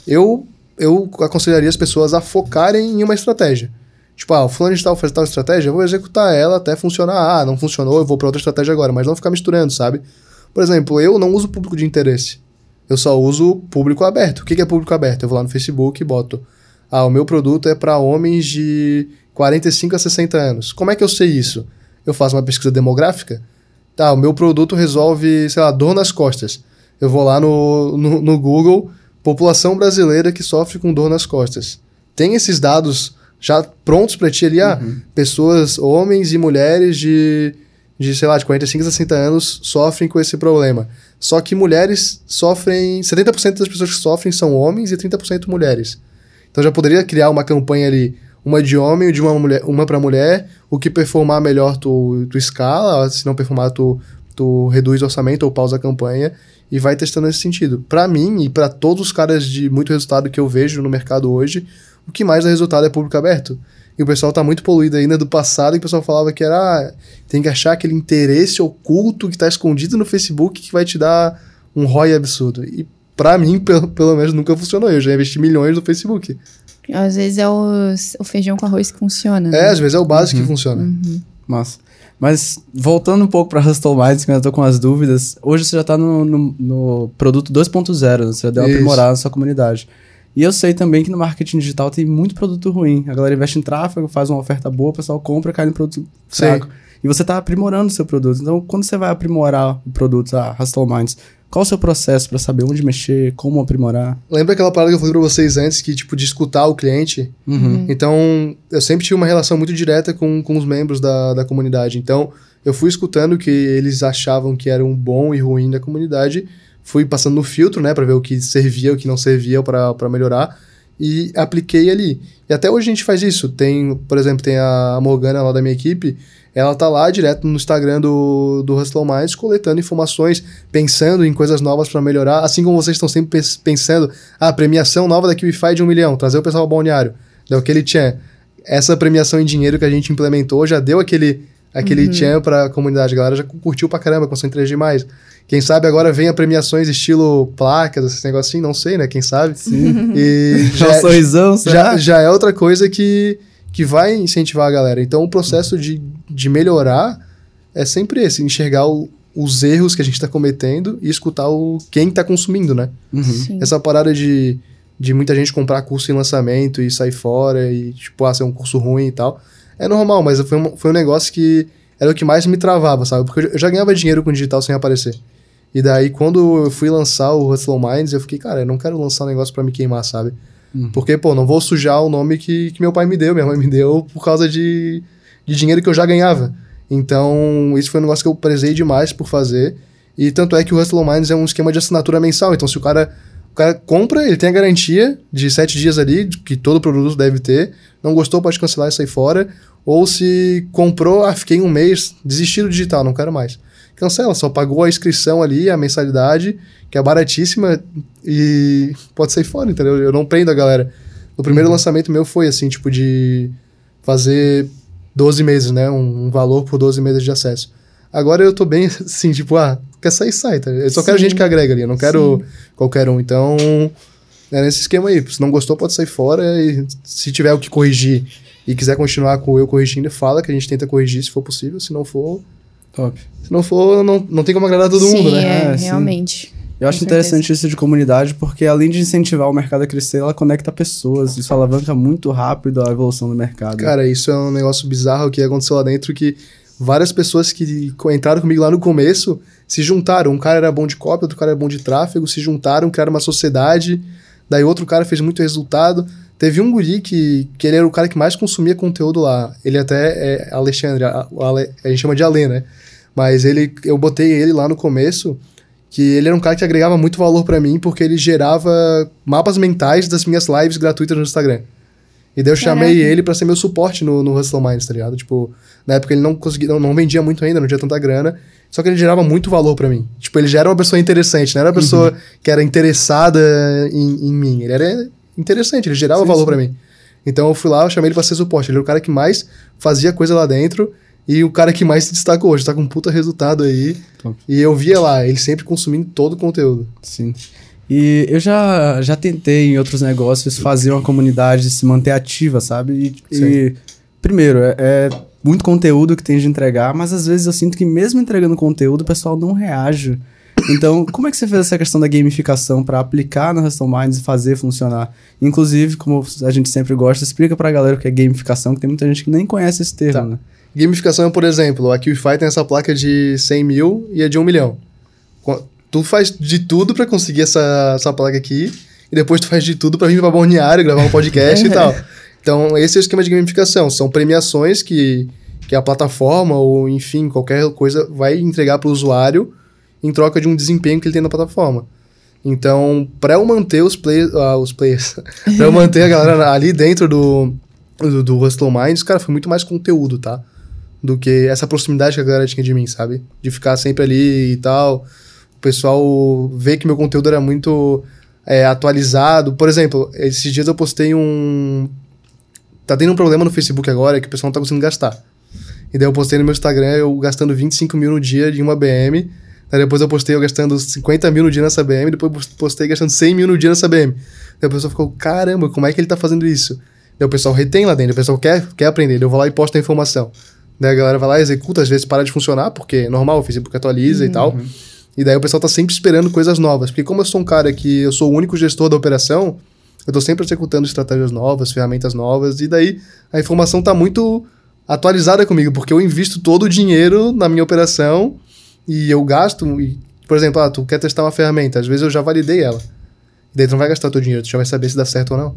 Eu, eu aconselharia as pessoas a focarem em uma estratégia. Tipo, ah, o fulano de tal faz tal estratégia, eu vou executar ela até funcionar. Ah, não funcionou, eu vou para outra estratégia agora, mas não ficar misturando, sabe? Por exemplo, eu não uso público de interesse. Eu só uso público aberto. O que é público aberto? Eu vou lá no Facebook e boto. Ah, o meu produto é para homens de 45 a 60 anos. Como é que eu sei isso? Eu faço uma pesquisa demográfica Tá, o meu produto resolve, sei lá, dor nas costas. Eu vou lá no, no, no Google, população brasileira que sofre com dor nas costas. Tem esses dados já prontos para ti ali, ah, uhum. pessoas, homens e mulheres de, de, sei lá, de 45 a 60 anos sofrem com esse problema. Só que mulheres sofrem, 70% das pessoas que sofrem são homens e 30% mulheres. Então já poderia criar uma campanha ali, uma de homem e de uma mulher, uma para mulher. O que performar melhor tu, tu escala, se não performar tu, tu reduz o orçamento ou pausa a campanha e vai testando nesse sentido. Para mim e para todos os caras de muito resultado que eu vejo no mercado hoje, o que mais dá resultado é público aberto. E o pessoal tá muito poluído ainda do passado, que o pessoal falava que era ah, tem que achar aquele interesse oculto que tá escondido no Facebook que vai te dar um ROI absurdo. E para mim, pelo, pelo menos, nunca funcionou. Eu já investi milhões no Facebook. Às vezes é o, o feijão com arroz que funciona. Né? É, às vezes é o básico uhum. que funciona. Uhum. Massa. Mas voltando um pouco para Hustle Minds, que eu tô com as dúvidas, hoje você já tá no, no, no produto 2.0, né? você deu uma aprimorada na sua comunidade. E eu sei também que no marketing digital tem muito produto ruim. A galera investe em tráfego, faz uma oferta boa, o pessoal compra, cai no produto fraco. E você está aprimorando o seu produto. Então, quando você vai aprimorar o produto, a Hustle Minds, qual o seu processo para saber onde mexer, como aprimorar? Lembra aquela parada que eu falei para vocês antes, que, tipo, de escutar o cliente? Uhum. Então, eu sempre tive uma relação muito direta com, com os membros da, da comunidade. Então, eu fui escutando o que eles achavam que era um bom e ruim da comunidade, fui passando no filtro, né, para ver o que servia, o que não servia para melhorar, e apliquei ali. E até hoje a gente faz isso. Tem, por exemplo, tem a Morgana lá da minha equipe, ela tá lá direto no Instagram do, do Hustle Mais, coletando informações, pensando em coisas novas para melhorar, assim como vocês estão sempre pensando, a ah, premiação nova da QIFI de um milhão, trazer o pessoal ao balneário. Deu aquele tchan. Essa premiação em dinheiro que a gente implementou já deu aquele, aquele uhum. tchan pra comunidade. A galera já curtiu pra caramba, concentrei demais. Quem sabe agora venha premiações estilo placas, esse negócio assim, não sei, né? Quem sabe? Sim. E já, é, sorrisão, já, já é outra coisa que que vai incentivar a galera. Então, o processo de, de melhorar é sempre esse, enxergar o, os erros que a gente está cometendo e escutar o quem está consumindo, né? Uhum. Essa parada de, de muita gente comprar curso em lançamento e sair fora e, tipo, ah, ser um curso ruim e tal. É normal, mas foi um, foi um negócio que era o que mais me travava, sabe? Porque eu já ganhava dinheiro com digital sem aparecer. E daí, quando eu fui lançar o Hustle Minds, eu fiquei, cara, eu não quero lançar um negócio para me queimar, sabe? Uhum. Porque, pô, não vou sujar o nome que, que meu pai me deu, minha mãe me deu por causa de, de dinheiro que eu já ganhava. Então, isso foi um negócio que eu prezei demais por fazer. E tanto é que o Hustle Minds é um esquema de assinatura mensal. Então, se o cara, o cara compra, ele tem a garantia de sete dias ali, que todo produto deve ter. Não gostou, pode cancelar e sair fora. Ou se comprou, ah, fiquei um mês, desisti do digital, não quero mais. Cancela, só pagou a inscrição ali, a mensalidade, que é baratíssima, e pode sair fora, entendeu? Eu não prendo a galera. O primeiro lançamento meu foi assim, tipo, de fazer 12 meses, né? Um, um valor por 12 meses de acesso. Agora eu tô bem assim, tipo, ah, quer sair, sai, tá? Eu só Sim. quero gente que agrega ali, eu não quero Sim. qualquer um. Então, é nesse esquema aí. Se não gostou, pode sair fora e se tiver o que corrigir e quiser continuar com eu corrigindo, fala que a gente tenta corrigir se for possível. Se não for. Top. Se não for, não, não tem como agradar todo sim, mundo, né? É, é realmente. Eu acho interessante isso de comunidade, porque além de incentivar o mercado a crescer, ela conecta pessoas. Isso alavanca muito rápido a evolução do mercado. Cara, isso é um negócio bizarro que aconteceu lá dentro, que várias pessoas que entraram comigo lá no começo se juntaram. Um cara era bom de cópia, outro cara era bom de tráfego, se juntaram, criaram uma sociedade. Daí outro cara fez muito resultado. Teve um guri que, que ele era o cara que mais consumia conteúdo lá. Ele até é Alexandre, a, a, a gente chama de Alê, né? Mas ele, eu botei ele lá no começo, que ele era um cara que agregava muito valor para mim, porque ele gerava mapas mentais das minhas lives gratuitas no Instagram. E daí eu chamei Caraca. ele para ser meu suporte no, no Hustle Minds, tá ligado? Tipo, na época ele não conseguia, não, não vendia muito ainda, não tinha tanta grana. Só que ele gerava muito valor para mim. Tipo, ele já era uma pessoa interessante, não era uma pessoa uhum. que era interessada em, em mim. Ele era interessante, ele gerava sim, valor para mim. Então eu fui lá, eu chamei ele pra ser suporte. Ele era o cara que mais fazia coisa lá dentro e o cara que mais se destacou hoje. Tá com um puta resultado aí. Top. E eu via lá, ele sempre consumindo todo o conteúdo. Sim. E eu já, já tentei em outros negócios fazer uma comunidade se manter ativa, sabe? E, e primeiro, é, é, muito conteúdo que tem de entregar, mas às vezes eu sinto que mesmo entregando conteúdo, o pessoal não reage. Então, como é que você fez essa questão da gamificação para aplicar no Hustle Minds e fazer funcionar? Inclusive, como a gente sempre gosta, explica pra galera o que é gamificação, que tem muita gente que nem conhece esse termo, tá. né? Gamificação por exemplo, a QFI tem essa placa de 100 mil e é de 1 milhão. Tu faz de tudo para conseguir essa, essa placa aqui, e depois tu faz de tudo para vir pra Balneário, gravar um podcast e tal. Então, esse é o esquema de gamificação. São premiações que, que a plataforma, ou enfim, qualquer coisa, vai entregar para o usuário em troca de um desempenho que ele tem na plataforma. Então, para eu manter os, play, uh, os players, para eu manter a galera ali dentro do, do, do Hustle Minds, cara, foi muito mais conteúdo, tá? Do que essa proximidade que a galera tinha de mim, sabe? De ficar sempre ali e tal. O pessoal ver que meu conteúdo era muito é, atualizado. Por exemplo, esses dias eu postei um. Tá tendo um problema no Facebook agora que o pessoal não tá conseguindo gastar. E daí eu postei no meu Instagram eu gastando 25 mil no dia de uma BM Aí depois eu postei eu gastando 50 mil no dia nessa BM, depois postei gastando 100 mil no dia nessa BM. Daí o pessoal ficou, caramba, como é que ele tá fazendo isso? Daí o pessoal retém lá dentro, o pessoal quer, quer aprender, eu vou lá e posto a informação. Daí a galera vai lá, executa, às vezes para de funcionar, porque é normal, o Facebook atualiza uhum. e tal. E daí o pessoal tá sempre esperando coisas novas. Porque como eu sou um cara que eu sou o único gestor da operação, eu tô sempre executando estratégias novas, ferramentas novas, e daí a informação tá muito atualizada comigo, porque eu invisto todo o dinheiro na minha operação e eu gasto, e, por exemplo, ah, tu quer testar uma ferramenta, às vezes eu já validei ela. E daí tu não vai gastar teu dinheiro, tu já vai saber se dá certo ou não.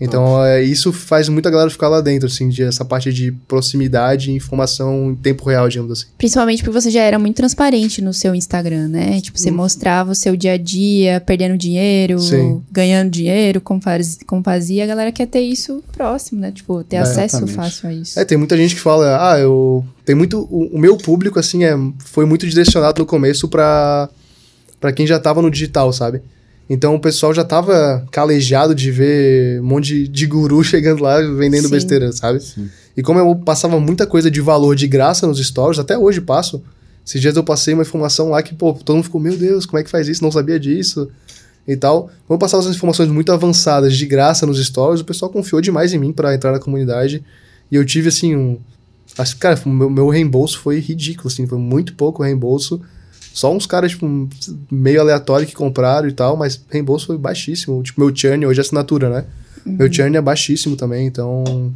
Então, é, isso faz muita galera ficar lá dentro, assim, de essa parte de proximidade e informação em tempo real, digamos assim. Principalmente porque você já era muito transparente no seu Instagram, né? Tipo, você hum. mostrava o seu dia a dia, perdendo dinheiro, Sim. ganhando dinheiro, como, faz, como fazia. A galera quer ter isso próximo, né? Tipo, ter é, acesso exatamente. fácil a isso. É, tem muita gente que fala, ah, eu... Tem muito... O, o meu público, assim, é, foi muito direcionado no começo para para quem já tava no digital, sabe? Então o pessoal já tava calejado de ver um monte de, de guru chegando lá vendendo Sim. besteira, sabe? Sim. E como eu passava muita coisa de valor de graça nos stories, até hoje passo. Esses dias eu passei uma informação lá que, pô, todo mundo ficou, meu Deus, como é que faz isso? Não sabia disso e tal. Como eu passava essas informações muito avançadas de graça nos stories, o pessoal confiou demais em mim para entrar na comunidade. E eu tive, assim, um. Cara, o meu, meu reembolso foi ridículo, assim, foi muito pouco reembolso só uns caras, tipo, meio aleatório que compraram e tal, mas reembolso foi baixíssimo. Tipo, meu churn, hoje é assinatura, né? Uhum. Meu churn é baixíssimo também, então.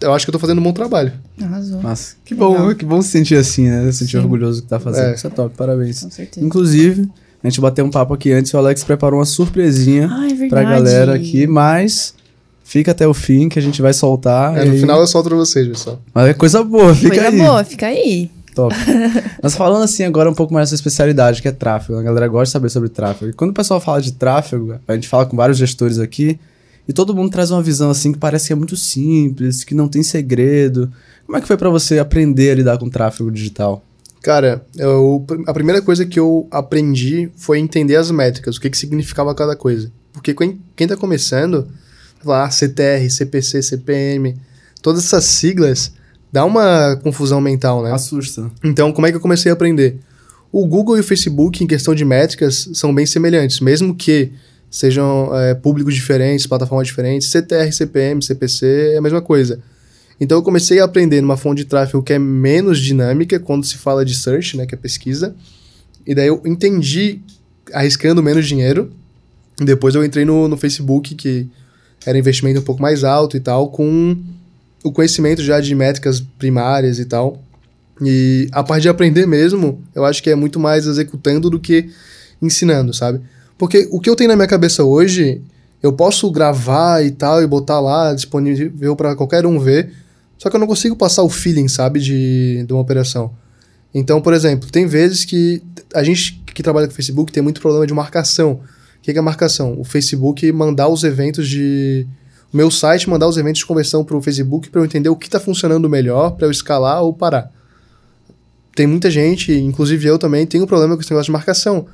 Eu acho que eu tô fazendo um bom trabalho. Arrasou. Nossa, que Legal. bom, que bom se sentir assim, né? Se sentir Sim. orgulhoso do que tá fazendo. É. Isso é top, parabéns. Com certeza. Inclusive, A gente bateu um papo aqui antes e o Alex preparou uma surpresinha Ah, é pra galera aqui, mas fica até o fim que a gente vai soltar. É, no final eu solto pra vocês, pessoal. Mas é coisa boa, fica Coisa aí. boa, fica aí. Top. Mas falando assim agora um pouco mais dessa especialidade, que é tráfego. A galera gosta de saber sobre tráfego. E quando o pessoal fala de tráfego, a gente fala com vários gestores aqui, e todo mundo traz uma visão assim que parece que é muito simples, que não tem segredo. Como é que foi pra você aprender a lidar com tráfego digital? Cara, eu, a primeira coisa que eu aprendi foi entender as métricas, o que, que significava cada coisa. Porque quem, quem tá começando, lá, CTR, CPC, CPM, todas essas siglas, dá uma confusão mental, né? Assusta. Então, como é que eu comecei a aprender? O Google e o Facebook, em questão de métricas, são bem semelhantes, mesmo que sejam é, públicos diferentes, plataformas diferentes, CTR, CPM, CPC é a mesma coisa. Então, eu comecei a aprender numa fonte de tráfego que é menos dinâmica quando se fala de search, né, que é pesquisa. E daí eu entendi arriscando menos dinheiro. Depois eu entrei no, no Facebook, que era investimento um pouco mais alto e tal, com o conhecimento já de métricas primárias e tal. E a parte de aprender mesmo, eu acho que é muito mais executando do que ensinando, sabe? Porque o que eu tenho na minha cabeça hoje, eu posso gravar e tal e botar lá disponível para qualquer um ver, só que eu não consigo passar o feeling, sabe, de, de uma operação. Então, por exemplo, tem vezes que a gente que trabalha com Facebook tem muito problema de marcação. O que é marcação? O Facebook mandar os eventos de. O meu site mandar os eventos de conversão para o Facebook para eu entender o que está funcionando melhor, para eu escalar ou parar. Tem muita gente, inclusive eu também, tem um problema com esse negócio de marcação.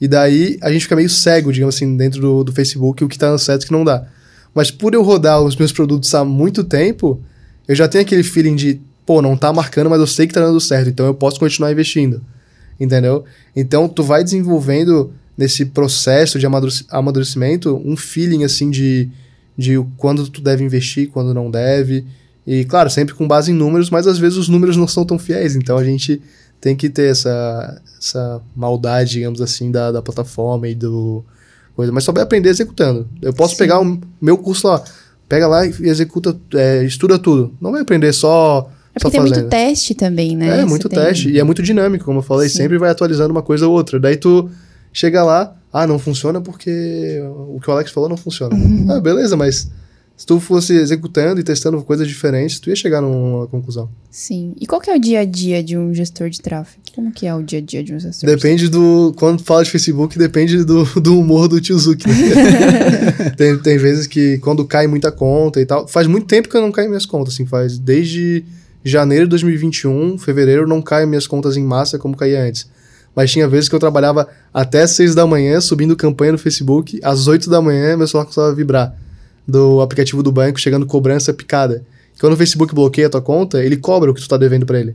E daí a gente fica meio cego, digamos assim, dentro do, do Facebook, o que está dando certo e o que não dá. Mas por eu rodar os meus produtos há muito tempo, eu já tenho aquele feeling de, pô, não tá marcando, mas eu sei que tá dando certo, então eu posso continuar investindo. Entendeu? Então tu vai desenvolvendo nesse processo de amadurec- amadurecimento um feeling assim de, de quando tu deve investir, quando não deve. E claro, sempre com base em números, mas às vezes os números não são tão fiéis, então a gente tem que ter essa, essa maldade, digamos assim, da, da plataforma e do coisa. Mas só vai aprender executando. Eu posso Sim. pegar o meu curso lá, pega lá e executa, é, estuda tudo. Não vai aprender só, É só porque tem fazendo. muito teste também, né? É, Você muito tem- teste. E é muito dinâmico, como eu falei. Sim. Sempre vai atualizando uma coisa ou outra. Daí tu chega lá, ah, não funciona porque o que o Alex falou não funciona. Uhum. Ah, beleza, mas se tu fosse executando e testando coisas diferentes, tu ia chegar numa conclusão. Sim. E qual que é o dia a dia de um gestor de tráfego? Como que é o dia a dia de um gestor? Depende do. Quando fala de Facebook, depende do, do humor do tio Zuki. né? tem, tem vezes que quando cai muita conta e tal. Faz muito tempo que eu não caio minhas contas, assim. Faz desde janeiro de 2021, fevereiro, não caio minhas contas em massa como caía antes. Mas tinha vezes que eu trabalhava até 6 da manhã, subindo campanha no Facebook. Às 8 da manhã, meu celular começava a vibrar. Do aplicativo do banco, chegando cobrança picada. Quando o Facebook bloqueia a tua conta, ele cobra o que tu tá devendo pra ele.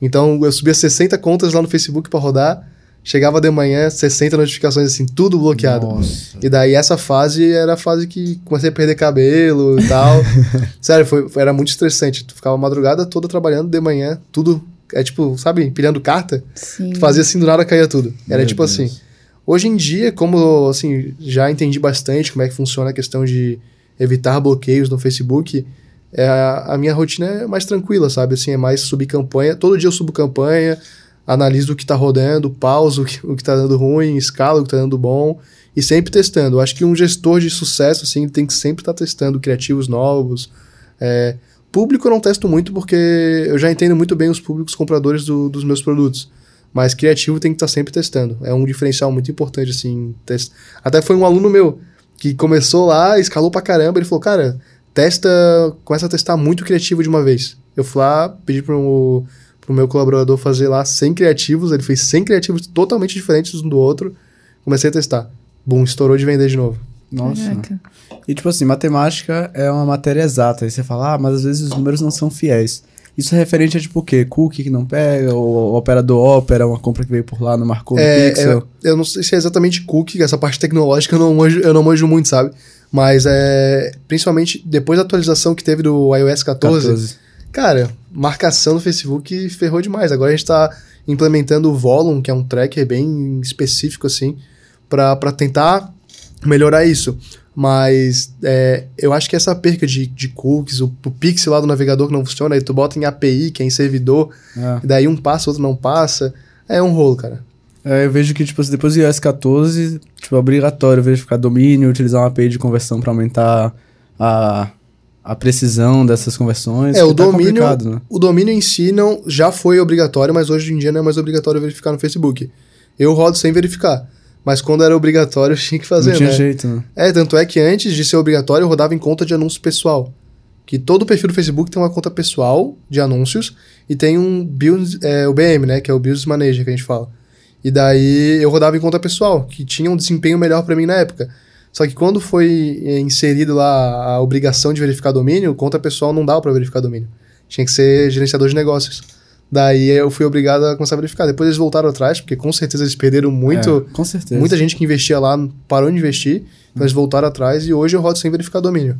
Então eu subia 60 contas lá no Facebook pra rodar, chegava de manhã, 60 notificações assim, tudo bloqueado. Nossa. E daí essa fase era a fase que comecei a perder cabelo e tal. Sério, foi, foi- era muito estressante. Tu ficava a madrugada toda trabalhando de manhã, tudo. É tipo, sabe, empilhando carta. Sim. Tu fazia assim, do nada caía tudo. Era Meu tipo Deus. assim. Hoje em dia, como assim, já entendi bastante como é que funciona a questão de evitar bloqueios no Facebook, é, a, minha rotina é mais tranquila, sabe? Assim, é mais subir campanha. Todo dia eu subo campanha, analiso o que tá rodando, pauso o que, o que tá dando ruim, escalo o que tá dando bom e sempre testando. Eu acho que um gestor de sucesso, assim, tem que sempre estar testando criativos novos. É, público eu não testo muito porque eu já entendo muito bem os públicos compradores do- dos meus produtos. Mas criativo tem que estar sempre testando. É um diferencial muito importante, assim. test- Até foi um aluno meu que começou lá, escalou pra caramba. Ele falou, cara, testa, começa a testar muito criativo de uma vez. Eu fui lá, pedi pro, pro meu colaborador fazer lá 100 criativos. Ele fez 100 criativos totalmente diferentes um do outro. Comecei a testar. Bum, estourou de vender de novo. Nossa. Caraca. E tipo assim, matemática é uma matéria exata. Aí você fala, ah, mas às vezes os números não são fiéis. Isso é referente a tipo o quê? Cookie que não pega, ou o operador opera, uma compra que veio por lá, não marcou É, no pixel. é, eu não sei se é exatamente cookie, essa parte tecnológica eu não manjo, eu não manjo muito, sabe? Mas é. Principalmente depois da atualização que teve do iOS 14, 14. cara, marcação no Facebook ferrou demais. Agora a gente tá implementando o Volume, que é um tracker bem específico, assim, pra tentar melhorar isso. Mas é, eu acho que essa perca de, de cookies, o, o pixel lá do navegador que não funciona, aí tu bota em API, que é em servidor, É. e daí um passa, outro não passa, é um rolo, cara. É, eu vejo que, tipo, depois do iOS 14, tipo, é obrigatório verificar domínio, utilizar uma API de conversão para aumentar a, a precisão dessas conversões. É, o tá domínio, né? o domínio em si não, já foi obrigatório, mas hoje em dia não é mais obrigatório verificar no Facebook. Eu rodo sem verificar. Mas quando era obrigatório, eu tinha que fazer, Não tinha né? jeito, né? É, tanto é que antes de ser obrigatório, eu rodava em conta de anúncio pessoal. Que todo perfil do Facebook tem uma conta pessoal de anúncios e tem um business, é, o BM, né? Que é o Business Manager que a gente fala. E daí eu rodava em conta pessoal, que tinha um desempenho melhor para mim na época. Só que quando foi é, inserido lá a obrigação de verificar domínio, conta pessoal não dava para verificar domínio. Tinha que ser gerenciador de negócios. Daí eu fui obrigado a começar a verificar. Depois eles voltaram atrás, porque com certeza eles perderam muito. É, com certeza. Muita gente que investia lá parou de investir, então eles voltaram atrás e hoje eu rodo sem verificar domínio.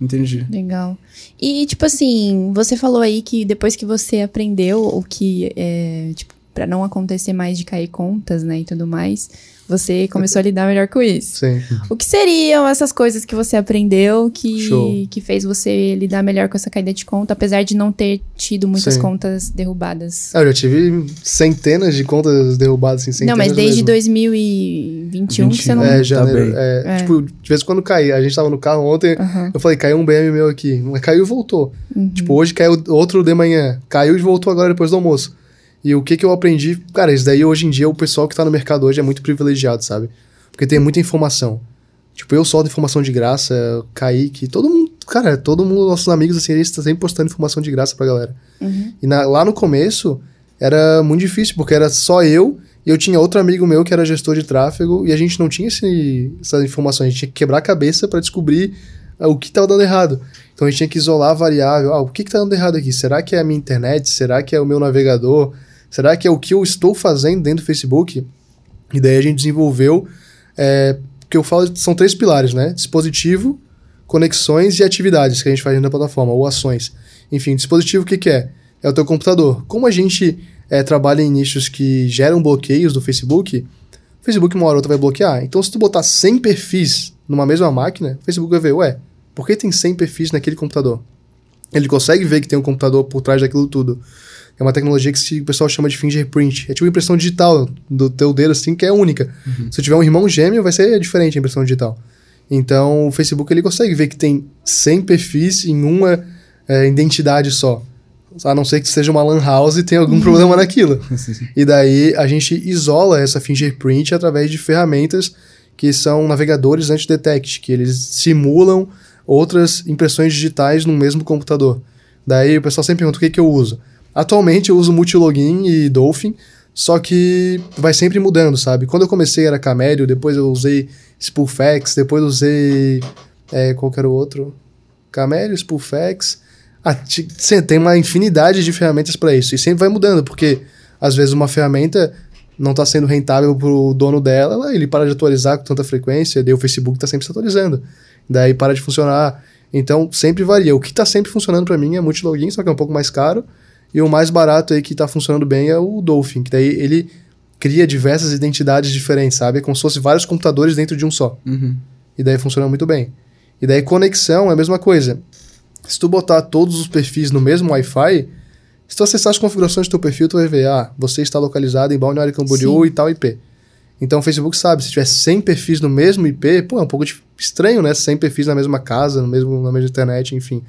Entendi. Legal. E, tipo assim, você falou aí que depois que você aprendeu o que é, tipo, pra não acontecer mais de cair contas, né, e tudo mais, você começou a lidar melhor com isso. Sim. O que seriam essas coisas que você aprendeu Show. que, que fez você lidar melhor com essa caída de conta, apesar de não ter tido muitas Sim. contas derrubadas? Ah, Eu já tive centenas de contas derrubadas, assim, centenas não, mas desde mesmo. 2021 que você não. É, Tá janeiro. bem. é, É. Tipo, de vez em quando cai. A gente tava no carro ontem, Aham. eu falei, caiu um BM meu aqui. Caiu e voltou. Uhum. Tipo, hoje caiu outro de manhã. Caiu e voltou agora depois do almoço. E o que que eu aprendi? Cara, isso daí hoje em dia, o pessoal que tá no mercado hoje é muito privilegiado, sabe? Porque tem muita informação. Tipo, eu solto informação de graça, Kaique, todo mundo, cara, todo mundo, nossos amigos, assim, eles estão sempre postando informação de graça pra galera. Uhum. E na- lá no começo, era muito difícil, porque era só eu e eu tinha outro amigo meu que era gestor de tráfego e a gente não tinha esse, essa informação, a gente tinha que quebrar a cabeça para descobrir ah, o que estava dando errado. Então a gente tinha que isolar a variável. Ah, o que está dando errado aqui? Será que é a minha internet? Será que é o meu navegador? Será que é o que eu estou fazendo dentro do Facebook? E daí a gente desenvolveu, é, que eu falo, são três pilares, né? Dispositivo, conexões e atividades que a gente faz dentro da plataforma, ou ações. Enfim, dispositivo o que, que é? É o teu computador. Como a gente é, trabalha em nichos que geram bloqueios do Facebook, o Facebook uma hora ou outra vai bloquear. Então, se tu botar 100 perfis numa mesma máquina, o Facebook vai ver, ué, por que tem 100 perfis naquele computador? Ele consegue ver que tem um computador por trás daquilo tudo. É uma tecnologia que o pessoal chama de fingerprint. É tipo impressão digital do teu dedo, assim, que é única. Se tiver um irmão gêmeo, vai ser diferente a impressão digital. Então, o Facebook ele consegue ver que tem 100 perfis em uma é, identidade só. A não ser que seja uma lan house e tenha algum problema naquilo. E daí a gente isola essa fingerprint através de ferramentas que são navegadores anti-detect, que eles simulam outras impressões digitais no mesmo computador. Daí o pessoal sempre pergunta o que, que eu uso. Atualmente eu uso Multilogin e Dolphin, só que vai sempre mudando, sabe? Quando eu comecei era Camério, depois eu usei Spoofx, depois eu usei. É, qual era o outro? Camério, Spoofx. Ah, tem uma infinidade de ferramentas para isso. E sempre vai mudando, porque às vezes uma ferramenta não está sendo rentável pro dono dela, ela- ele para de atualizar com tanta frequência, daí o Facebook está sempre se atualizando. Daí para de funcionar. Então sempre varia. O que está sempre funcionando para mim é Multilogin, só que é um pouco mais caro. E o mais barato aí que está funcionando bem é o Dolphin, que daí ele cria diversas identidades diferentes, sabe? É como se fosse vários computadores dentro de um só. Uhum. E daí funciona muito bem. E daí conexão é a mesma coisa. Se tu botar todos os perfis no mesmo Wi-Fi, se tu acessar as configurações do teu perfil, tu vai ver, ah, você está localizado em Balneário Camboriú Sim. e tal IP. Então o Facebook sabe, se tiver 100 perfis no mesmo IP, pô, é um pouco estranho, né? 100 perfis na mesma casa, no mesmo, na mesma internet, enfim.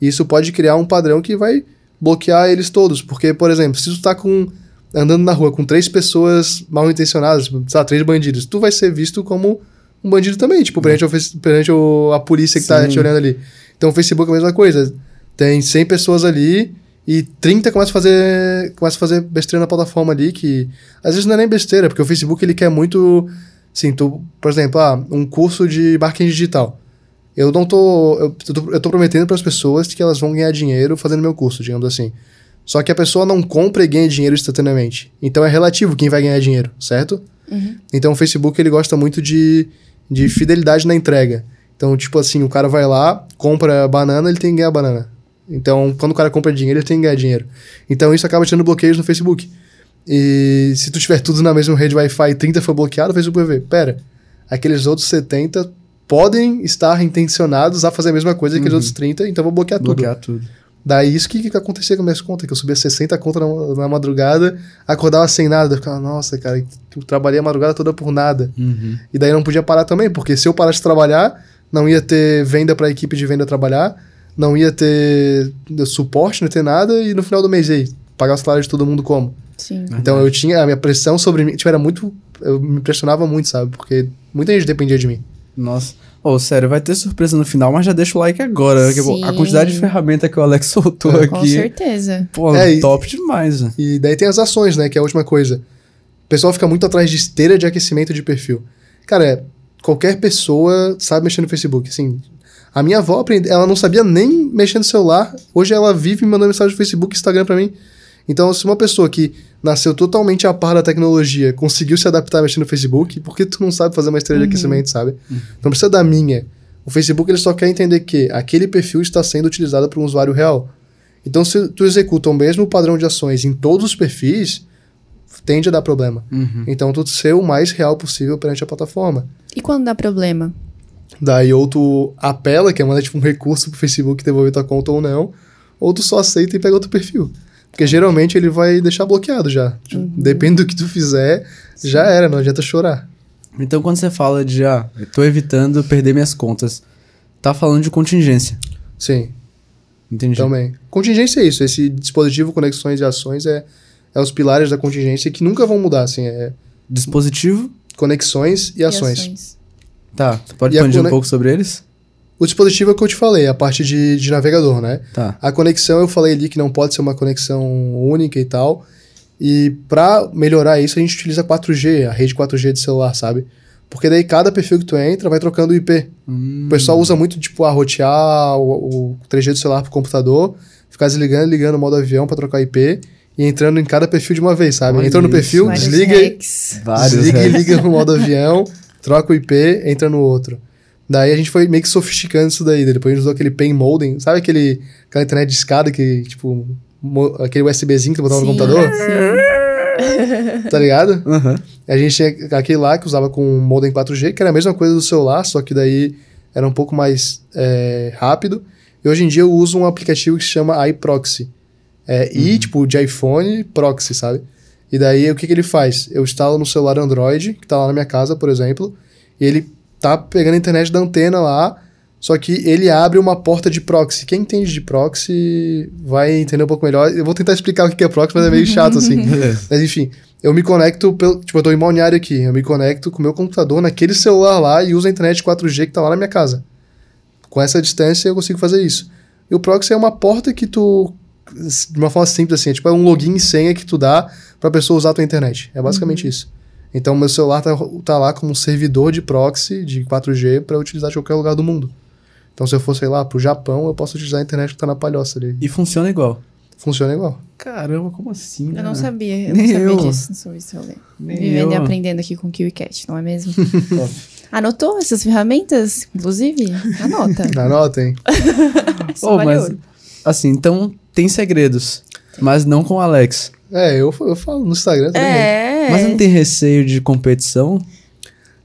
E isso pode criar um padrão que vai bloquear eles todos. Porque, por exemplo, se tu tá com, andando na rua com três pessoas mal intencionadas, sei lá, três bandidos, tu vai ser visto como um bandido também, tipo, perante, o face- perante o- a polícia que tá Sim. te olhando ali. Então o Facebook é a mesma coisa. Tem 100 pessoas ali e 30 começam a fazer, começam a fazer besteira na plataforma ali, que às vezes não é nem besteira, porque o Facebook ele quer muito. Assim, tu, por exemplo, ah, um curso de marketing digital. Eu não tô. Eu, tô, eu tô prometendo para as pessoas que elas vão ganhar dinheiro fazendo meu curso, digamos assim. Só que a pessoa não compra e ganha dinheiro instantaneamente. Então é relativo quem vai ganhar dinheiro, certo? Uhum. Então o Facebook ele gosta muito de, de fidelidade na entrega. Então, tipo assim, o cara vai lá, compra banana, ele tem que ganhar banana. Então, quando o cara compra dinheiro, ele tem que ganhar dinheiro. Então, isso acaba tirando bloqueios no Facebook. E se tu tiver tudo na mesma rede Wi-Fi e 30 for bloqueado, o Facebook vai ver, pera, aqueles outros 70 podem estar intencionados a fazer a mesma coisa que aqueles Uhum. outros 30, então eu vou bloquear tudo. Bloquear tudo. Daí isso que, que acontecia com minhas contas, que eu subia 60 contas na, na madrugada, acordava sem nada, eu ficava, nossa, cara, eu trabalhei a madrugada toda por nada. Uhum. E daí não podia parar também, porque se eu parasse de trabalhar, não ia ter venda para a equipe de venda trabalhar, não ia ter suporte, não ia ter nada, e no final do mês aí, pagar o salário de todo mundo como? Sim. Então eu tinha, a minha pressão sobre mim, tipo, era muito, eu me pressionava muito, sabe? Porque muita gente dependia de mim. Nossa. Ô, sério, vai ter surpresa no final, mas já deixa o like agora. que, pô, A Sim. quantidade de ferramenta que o Alex soltou É, Com aqui. certeza. Pô, É, e- top demais. né? E daí tem as ações, né? Que é a última coisa. O pessoal fica muito atrás de esteira de aquecimento de perfil. Cara, é, qualquer pessoa sabe mexer no Facebook. Assim, a minha avó, aprende- ela não sabia nem mexer no celular. Hoje ela vive me mandando mensagem no Facebook e Instagram pra mim. Então, se uma pessoa que nasceu totalmente a par da tecnologia conseguiu se adaptar a mexer no Facebook, por que tu não sabe fazer uma esteira de aquecimento, sabe? Não precisa da minha. O Facebook ele só quer entender que aquele perfil está sendo utilizado por um usuário real. Então, se tu executa o mesmo padrão de ações em todos os perfis, tende a dar problema. Uhum. Então, tu ser o mais real possível perante a plataforma. E quando dá problema? Daí, ou tu apela, que é mandar tipo um recurso pro Facebook devolver tua conta ou não, ou tu só aceita e pega outro perfil. Porque geralmente ele vai deixar bloqueado já. Tipo, Depende do que tu fizer, já era, não adianta chorar. Então, quando você fala de, ah, eu tô evitando perder minhas contas, tá falando de contingência. Sim. Entendi. Também. Contingência é isso. Esse dispositivo, conexões e ações é, é os pilares da contingência que nunca vão mudar, assim. É Dispositivo, conexões e ações. tá. Você pode E expandir um pouco sobre eles? O dispositivo é o que eu te falei, a parte de, de navegador, né? Tá. A conexão eu falei ali que não pode ser uma conexão única e tal. E pra melhorar isso, a gente utiliza 4G, a rede 4G de celular, sabe? Porque daí cada perfil que tu entra vai trocando o IP. Hum, O pessoal usa muito, tipo, a rotear o, o 3G do celular pro computador, ficar desligando e ligando o modo avião pra trocar IP e entrando em cada perfil de uma vez, sabe? Olha Entrou no perfil, Vários desliga, e- vários. desliga e liga no modo avião, troca o IP, entra no outro. Daí a gente foi meio que sofisticando isso daí. daí Depois a gente usou aquele pen modem, sabe aquele, aquela internet de escada que, tipo, mo- aquele USBzinho que tu botava no Sim, computador? sim. Tá ligado? Aham. A gente tinha aquele lá que usava com modem 4G, que era a mesma coisa do celular, só que daí era um pouco mais é, rápido. E hoje em dia eu uso um aplicativo que se chama iProxy. É, I, tipo, de iPhone, proxy, sabe? E daí o que, que ele faz? Eu instalo no celular Android, que tá lá na minha casa, por exemplo, e ele tá pegando a internet da antena lá, só que ele abre uma porta de proxy. Quem entende de proxy vai entender um pouco melhor. Eu vou tentar explicar o que é proxy, mas é meio chato assim. Mas enfim, eu me conecto, pelo, tipo, eu tô em Balneário aqui, eu me conecto com o meu computador naquele celular lá e uso a internet 4G que tá lá na minha casa. Com essa distância eu consigo fazer isso. E o proxy é uma porta que tu, de uma forma simples assim, é tipo é um login e senha que tu dá pra pessoa usar a tua internet. É basicamente isso. Então meu celular tá, tá lá como um servidor de proxy de 4G pra utilizar de qualquer lugar do mundo. Então se eu for, sei lá, pro Japão, eu posso utilizar a internet que tá na palhoça ali. E funciona igual. Funciona igual. Caramba, como assim? Eu não né? sabia, eu Nem não sabia eu. disso sobre esse rolê. Nem Vivendo e aprendendo aqui com o KiwiCat, não é mesmo? Anotou essas ferramentas, inclusive? Anota. Anotem. Oh, vale mas, ouro. assim, então tem segredos, mas não com o Alex. É, eu, eu falo no Instagram também. É. Mas não tem receio de competição?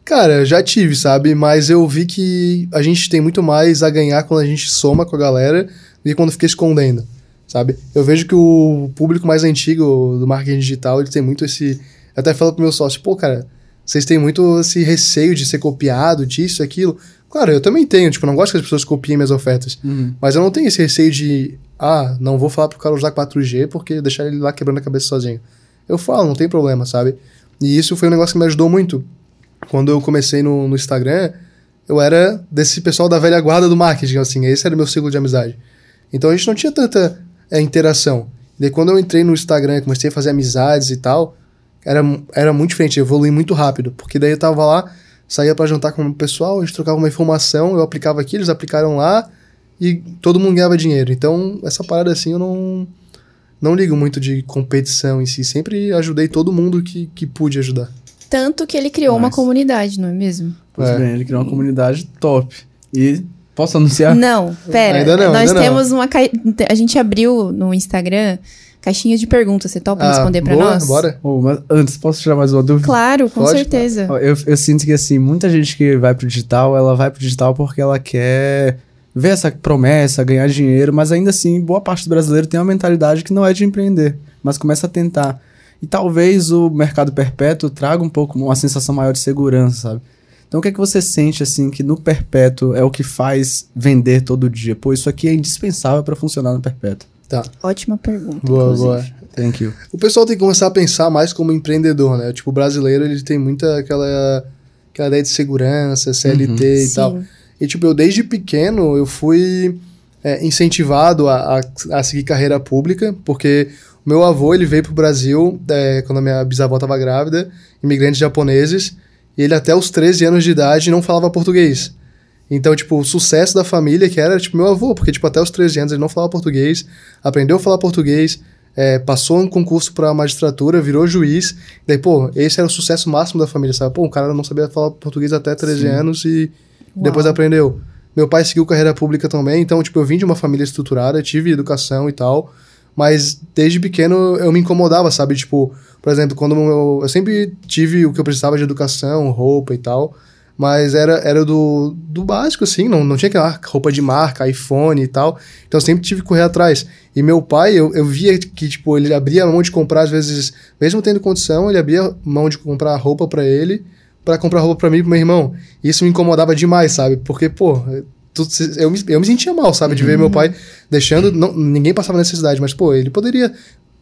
Cara, já tive, sabe? Mas eu vi que a gente tem muito mais a ganhar quando a gente soma com a galera do que quando fica escondendo, sabe? Eu vejo que o público mais antigo do marketing digital, ele tem muito esse... Eu até falo pro meu sócio, pô, cara, vocês têm muito esse receio de ser copiado, disso, aquilo. Claro, eu também tenho, tipo, não gosto que as pessoas copiem minhas ofertas. Uhum. Mas eu não tenho esse receio de, ah, não vou falar pro cara usar 4G porque deixar ele lá quebrando a cabeça sozinho. Eu falo, não tem problema, sabe? E isso foi um negócio que me ajudou muito. Quando eu comecei no, no Instagram, eu era desse pessoal da velha guarda do marketing, assim, esse era o meu ciclo de amizade. Então a gente não tinha tanta é, interação. Daí quando eu entrei no Instagram, comecei a fazer amizades e tal, era, era muito diferente, evolui muito rápido, porque daí eu tava lá, saía pra jantar com o pessoal, a gente trocava uma informação, eu aplicava aqui, eles aplicaram lá, e todo mundo ganhava dinheiro. Então, essa parada assim, eu não, não ligo muito de competição em si. Sempre ajudei todo mundo que, que pude ajudar. Tanto que ele criou uma Nice. comunidade, não é mesmo? Pois É. bem, ele criou uma comunidade top. E posso anunciar? Não, pera. Ainda não, Nós ainda não. temos uma. cai- A gente abriu no Instagram caixinha de perguntas. Você topa responder pra Ah, boa, nós? Bora. Oh, mas antes, posso tirar mais uma dúvida? Claro, com Pode, certeza. Eu, eu sinto que, assim, muita gente que vai pro digital, ela vai pro digital porque ela quer vê essa promessa, ganhar dinheiro, mas ainda assim, boa parte do brasileiro tem uma mentalidade que não é de empreender, mas começa a tentar. E talvez o mercado perpétuo traga um pouco uma sensação maior de segurança, sabe? Então, o que é que você sente, assim, que no perpétuo é o que faz vender todo dia? Pô, isso aqui é indispensável para funcionar no perpétuo. Tá. Ótima pergunta. Boa, inclusive. boa. Thank you. O pessoal tem que começar a pensar mais como empreendedor, né? Tipo, o brasileiro, ele tem muita aquela, aquela ideia de segurança, CLT e Sim. tal. E, tipo, eu desde pequeno, eu fui é, incentivado a, a, a seguir carreira pública, porque o meu avô, ele veio pro Brasil é, quando a minha bisavó estava grávida, imigrantes japoneses, e ele até os 13 anos de idade não falava português. Então, tipo, o sucesso da família, que era, tipo, meu avô, porque, tipo, até os 13 anos ele não falava português, aprendeu a falar português, é, passou um concurso pra magistratura, virou juiz. Daí, pô, esse era o sucesso máximo da família, sabe? Pô, o cara não sabia falar português até 13 Sim. anos e Uau. depois aprendeu. Meu pai seguiu carreira pública também, então, tipo, eu vim de uma família estruturada, tive educação e tal, mas desde pequeno eu me incomodava, sabe? Tipo, por exemplo, quando eu, eu sempre tive o que eu precisava de educação, roupa e tal, mas era, era do, do básico, assim, não, não tinha aquela roupa de marca, iPhone e tal, então eu sempre tive que correr atrás. E meu pai, eu, eu via que, tipo, ele abria a mão de comprar, às vezes, mesmo tendo condição, ele abria mão de comprar roupa pra ele, pra comprar roupa pra mim e pro meu irmão. E isso me incomodava demais, sabe? Porque, pô, eu, me, eu me sentia mal, sabe? De ver meu pai deixando. Não, ninguém passava necessidade, mas, pô, ele poderia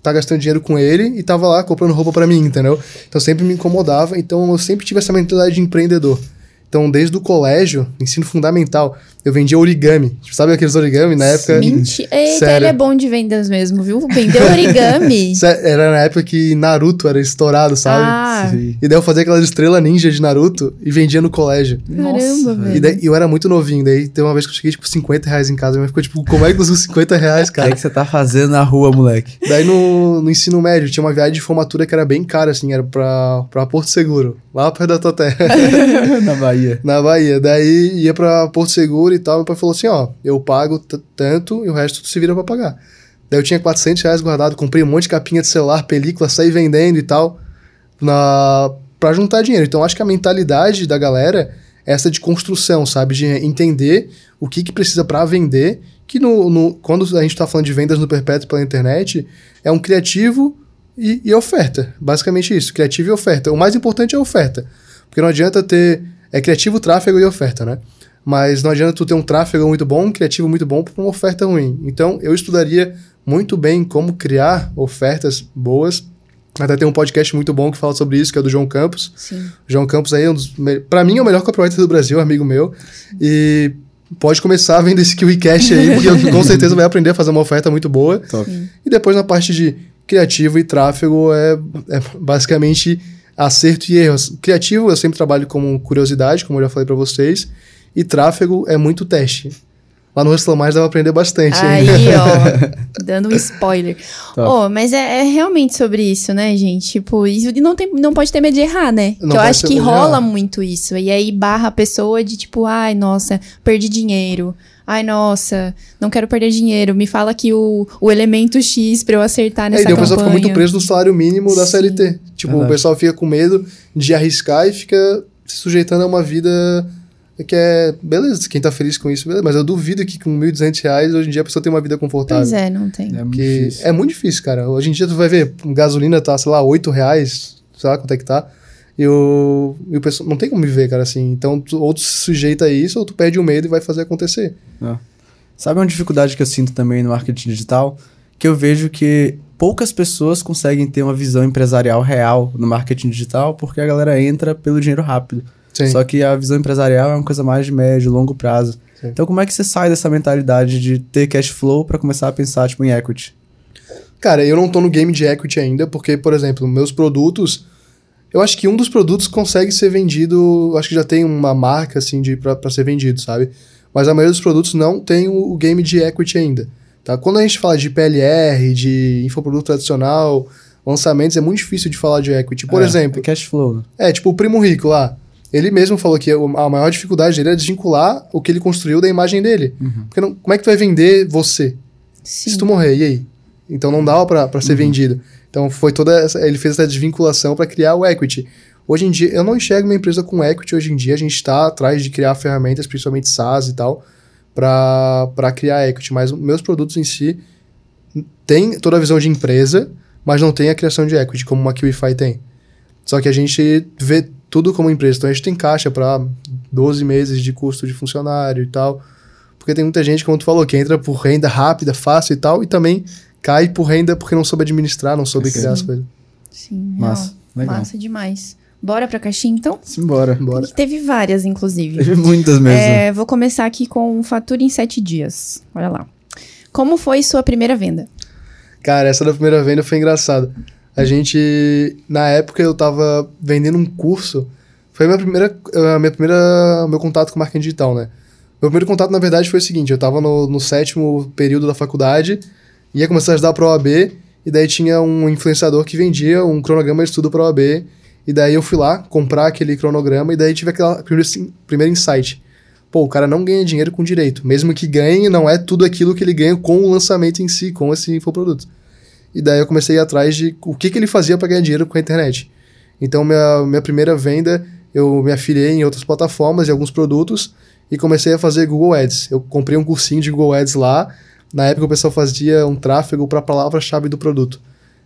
tá gastando dinheiro com ele e tava lá comprando roupa pra mim, entendeu? Então sempre me incomodava, então eu sempre tive essa mentalidade de empreendedor. Então, desde o colégio, ensino fundamental, eu vendia origami. Tipo, Sabe aqueles origami na época? Mentira. Eita, ele é bom de vendas mesmo, viu? Vendeu origami. Era na época que Naruto era estourado, sabe? Ah, Sim. E daí eu fazia aquelas estrelas ninja de Naruto e vendia no colégio. caramba, velho. E daí eu era muito novinho, daí tem uma vez que eu cheguei, tipo, 50 reais em casa. Minha mãe ficou, tipo, como é que usa 50 reais, O que é cara? que você tá fazendo na rua, moleque? daí no, no ensino médio tinha uma viagem de formatura que era bem cara, assim, era pra, pra Porto Seguro, lá perto da tua terra, na Bahia. na Bahia. Daí ia pra Porto Seguro e tal, meu pai falou assim, ó, eu pago tanto e o resto tu se vira pra pagar. Daí eu tinha 400 reais guardado, comprei um monte de capinha de celular, película, saí vendendo e tal, na, pra juntar dinheiro. Então acho que a mentalidade da galera é essa de construção, sabe? De entender o que, que precisa pra vender, que no, no- quando a gente tá falando de vendas no perpétuo pela internet, é um criativo e, e oferta. Basicamente isso, criativo e oferta. O mais importante é a oferta. Porque não adianta ter. É criativo, tráfego e oferta, né? Mas não adianta tu ter um tráfego muito bom, um criativo muito bom para uma oferta ruim. Então, eu estudaria muito bem como criar ofertas boas. Até tem um podcast muito bom que fala sobre isso, que é do João Campos. Sim. O João Campos aí é um dos. Pra mim é o melhor copywriter do Brasil, amigo meu. E pode começar vendo esse KiwiCash aí, porque com certeza vai aprender a fazer uma oferta muito boa. Top. E depois na parte de criativo e tráfego é, é basicamente acerto e erros. Criativo eu sempre trabalho como curiosidade, como eu já falei pra vocês, e tráfego é muito teste. Lá no Hustler Mais dá pra aprender bastante. Aí, hein? ó, dando um spoiler. Oh, mas é, é realmente sobre isso, né, gente? Tipo, isso de não, tem, não pode ter medo de errar, né? Não que eu acho que rola errar. muito isso. E aí barra a pessoa de tipo, ai, nossa, perdi dinheiro. Ai, nossa, não quero perder dinheiro. Me fala aqui o, o elemento X pra eu acertar Aí nessa o campanha. pessoal fica muito preso no salário mínimo da Sim. CLT. Tipo, Verdade. o pessoal fica com medo de arriscar e fica se sujeitando a uma vida que é. Beleza, quem tá feliz com isso, beleza. Mas eu duvido que com 1.200 reais hoje em dia a pessoa tem uma vida confortável. Pois é, não tem. É muito Que difícil. é muito difícil, cara. Hoje em dia tu vai ver, gasolina tá, sei lá, 8 reais, sei lá quanto é que tá. E o, e o pessoal não tem como viver, cara, assim. Então, tu, ou tu se sujeita a isso, ou tu perde o medo e vai fazer acontecer. Sabe uma dificuldade que eu sinto também no marketing digital? Que eu vejo que poucas pessoas conseguem ter uma visão empresarial real no marketing digital porque a galera entra pelo dinheiro rápido. Sim. Só que a visão empresarial é uma coisa mais de médio, longo prazo. Sim. Então como é que você sai dessa mentalidade de ter cash flow para começar a pensar tipo em equity? Cara, eu não tô no game de equity ainda, porque, por exemplo, meus produtos. Eu acho que um dos produtos consegue ser vendido. Acho que já tem uma marca, assim, de, pra, pra ser vendido, sabe? Mas a maioria dos produtos não tem o, o game de equity ainda. Tá? Quando a gente fala de PLR, de infoproduto tradicional, lançamentos, é muito difícil de falar de equity. Por É, exemplo, é cash flow. né? é, tipo, o Primo Rico lá. Ele mesmo falou que a maior dificuldade dele é desvincular o que ele construiu da imagem dele. Porque não- como é que tu vai vender você? Sim. Se tu morrer, e aí? Então não dava pra, pra ser vendido. Então foi toda essa, ele fez essa desvinculação pra criar o equity. Hoje em dia, eu não enxergo uma empresa com equity hoje em dia, a gente está atrás de criar ferramentas, principalmente SaaS e tal, para criar equity. Mas meus produtos em si tem toda a visão de empresa, mas não tem a criação de equity, como uma QIFI tem. Só que a gente vê tudo como empresa. Então a gente tem caixa para 12 meses de custo de funcionário e tal. Porque tem muita gente, como tu falou, que entra por renda rápida, fácil e tal, e também cai por renda porque não soube administrar, não soube Sim. criar as coisas. Sim, massa. Legal. Massa demais. Bora pra caixinha, então? Simbora. Bora. Teve várias, inclusive. Teve muitas mesmo. É, vou começar aqui com fatura em sete dias. Olha lá. Como foi sua primeira venda? Cara, essa da primeira venda foi engraçada. A gente, na época, eu tava vendendo um curso. Foi a minha primeira, a minha primeira, meu contato com marketing digital, né? Meu primeiro contato, na verdade, foi o seguinte: eu tava no, no sétimo período da faculdade, ia começar a estudar para OAB, e daí tinha um influenciador que vendia um cronograma de estudo para OAB, e daí eu fui lá comprar aquele cronograma, e daí tive aquele primeiro, primeiro insight. Pô, o cara não ganha dinheiro com direito. Mesmo que ganhe, não é tudo aquilo que ele ganha com o lançamento em si, com esse infoproduto. E daí eu comecei a ir atrás de o que, que ele fazia para ganhar dinheiro com a internet. Então, minha, minha primeira venda, eu me afiliei em outras plataformas e alguns produtos e comecei a fazer Google Ads. Eu comprei um cursinho de Google Ads lá. Na época, o pessoal fazia um tráfego para a palavra-chave do produto.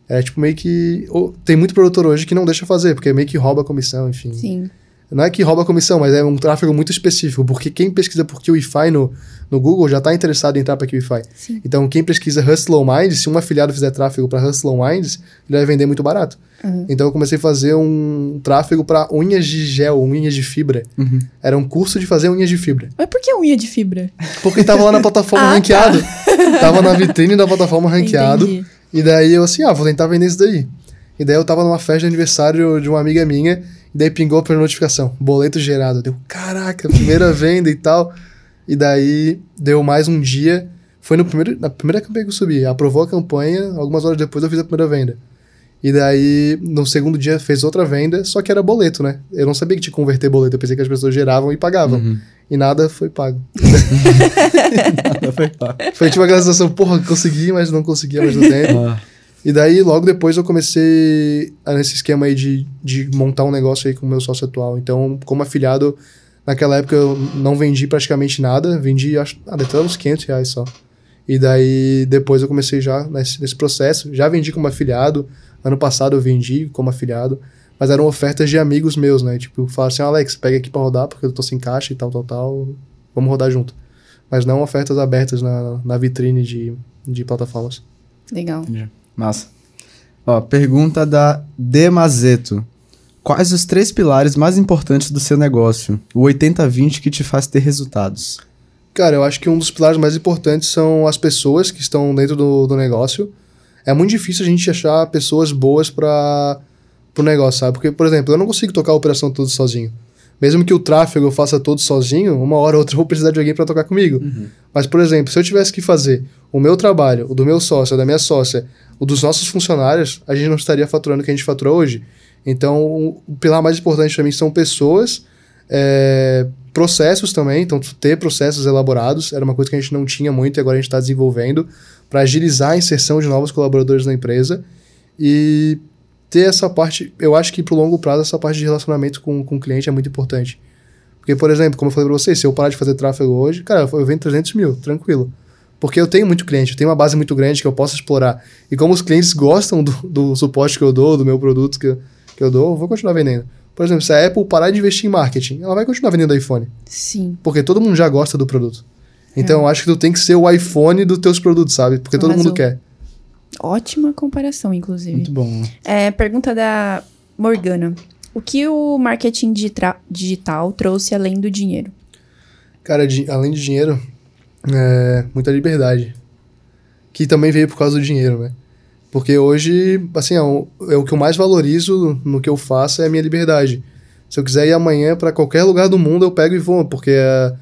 É tipo meio que. Tem muito produtor hoje que não deixa fazer, porque meio que rouba a comissão, enfim. Sim. Não é que rouba a comissão, mas é um tráfego muito específico, porque quem pesquisa por QIFI no, no Google já está interessado em entrar para QIFI. Sim. Então, quem pesquisa Hustle Minds, se um afiliado fizer tráfego para Hustle Minds, ele vai vender muito barato. Uhum. Então, eu comecei a fazer um tráfego para unhas de gel, unhas de fibra. Uhum. Era um curso de fazer unhas de fibra. Mas por que unha de fibra? Porque estava lá na plataforma ah, tá. ranqueado. Tá. Tava na vitrine da plataforma ranqueado. Entendi. E daí eu assim, ah, vou tentar vender isso daí. E daí eu tava numa festa de aniversário de uma amiga minha daí pingou a notificação, boleto gerado. Deu, caraca, primeira venda e tal. E daí deu mais um dia. Foi no primeiro, na primeira campanha que eu subi. Aprovou a campanha, algumas horas depois eu fiz a primeira venda. E daí, no segundo dia, fez outra venda, só que era boleto, né? Eu não sabia que tinha que converter boleto, eu pensei que as pessoas geravam e pagavam. Uhum. E nada foi pago. nada foi pago. Foi tipo aquela sensação, porra, consegui, mas não consegui ao mesmo tempo. Ah. E daí, logo depois, eu comecei nesse esquema aí de, de montar um negócio aí com o meu sócio atual. Então, como afiliado, naquela época eu não vendi praticamente nada, vendi acho, ah, até uns 500 reais só. E daí, depois eu comecei já nesse, nesse processo, já vendi como afiliado, ano passado eu vendi como afiliado, mas eram ofertas de amigos meus, né? Tipo, falaram assim, Alex, pega aqui pra rodar, porque eu tô sem caixa e tal, tal, tal, vamos rodar junto. Mas não ofertas abertas na, na vitrine de, de plataformas. Legal. Yeah. Massa. Ó, pergunta da Demazeto. Quais os três pilares mais importantes do seu negócio? O 80-20 que te faz ter resultados? Cara, eu acho que um dos pilares mais importantes são as pessoas que estão dentro do, do negócio. É muito difícil a gente achar pessoas boas para o negócio, sabe? Porque, por exemplo, eu não consigo tocar a operação tudo sozinho. Mesmo que o tráfego eu faça todo sozinho, uma hora ou outra eu vou precisar de alguém para tocar comigo. Uhum. Mas, por exemplo, se eu tivesse que fazer o meu trabalho, o do meu sócio, da minha sócia, o dos nossos funcionários, a gente não estaria faturando o que a gente fatura hoje. Então, o pilar mais importante para mim são pessoas, é, processos também. Então, ter processos elaborados era uma coisa que a gente não tinha muito e agora a gente está desenvolvendo para agilizar a inserção de novos colaboradores na empresa. E ter essa parte, eu acho que para o longo prazo, essa parte de relacionamento com, com o cliente é muito importante. Porque, por exemplo, como eu falei para vocês, se eu parar de fazer tráfego hoje, cara, eu vendo 300 mil, tranquilo. Porque eu tenho muito cliente, eu tenho uma base muito grande que eu posso explorar. E como os clientes gostam do, do suporte que eu dou, do meu produto que, eu, que eu dou, eu vou continuar vendendo. Por exemplo, se a Apple parar de investir em marketing, ela vai continuar vendendo iPhone. Sim. Porque todo mundo já gosta do produto. Então, é. eu acho que tu tem que ser o iPhone dos teus produtos, sabe? Porque todo mundo quer. Ótima comparação, inclusive. Muito bom. É, pergunta da Morgana. O que o marketing digital trouxe além do dinheiro? Cara, de, além de dinheiro, é, muita liberdade. Que também veio por causa do dinheiro, né? Porque hoje, assim, é o, é o que eu mais valorizo no que eu faço é a minha liberdade. Se eu quiser ir amanhã para qualquer lugar do mundo, eu pego e vou, porque é,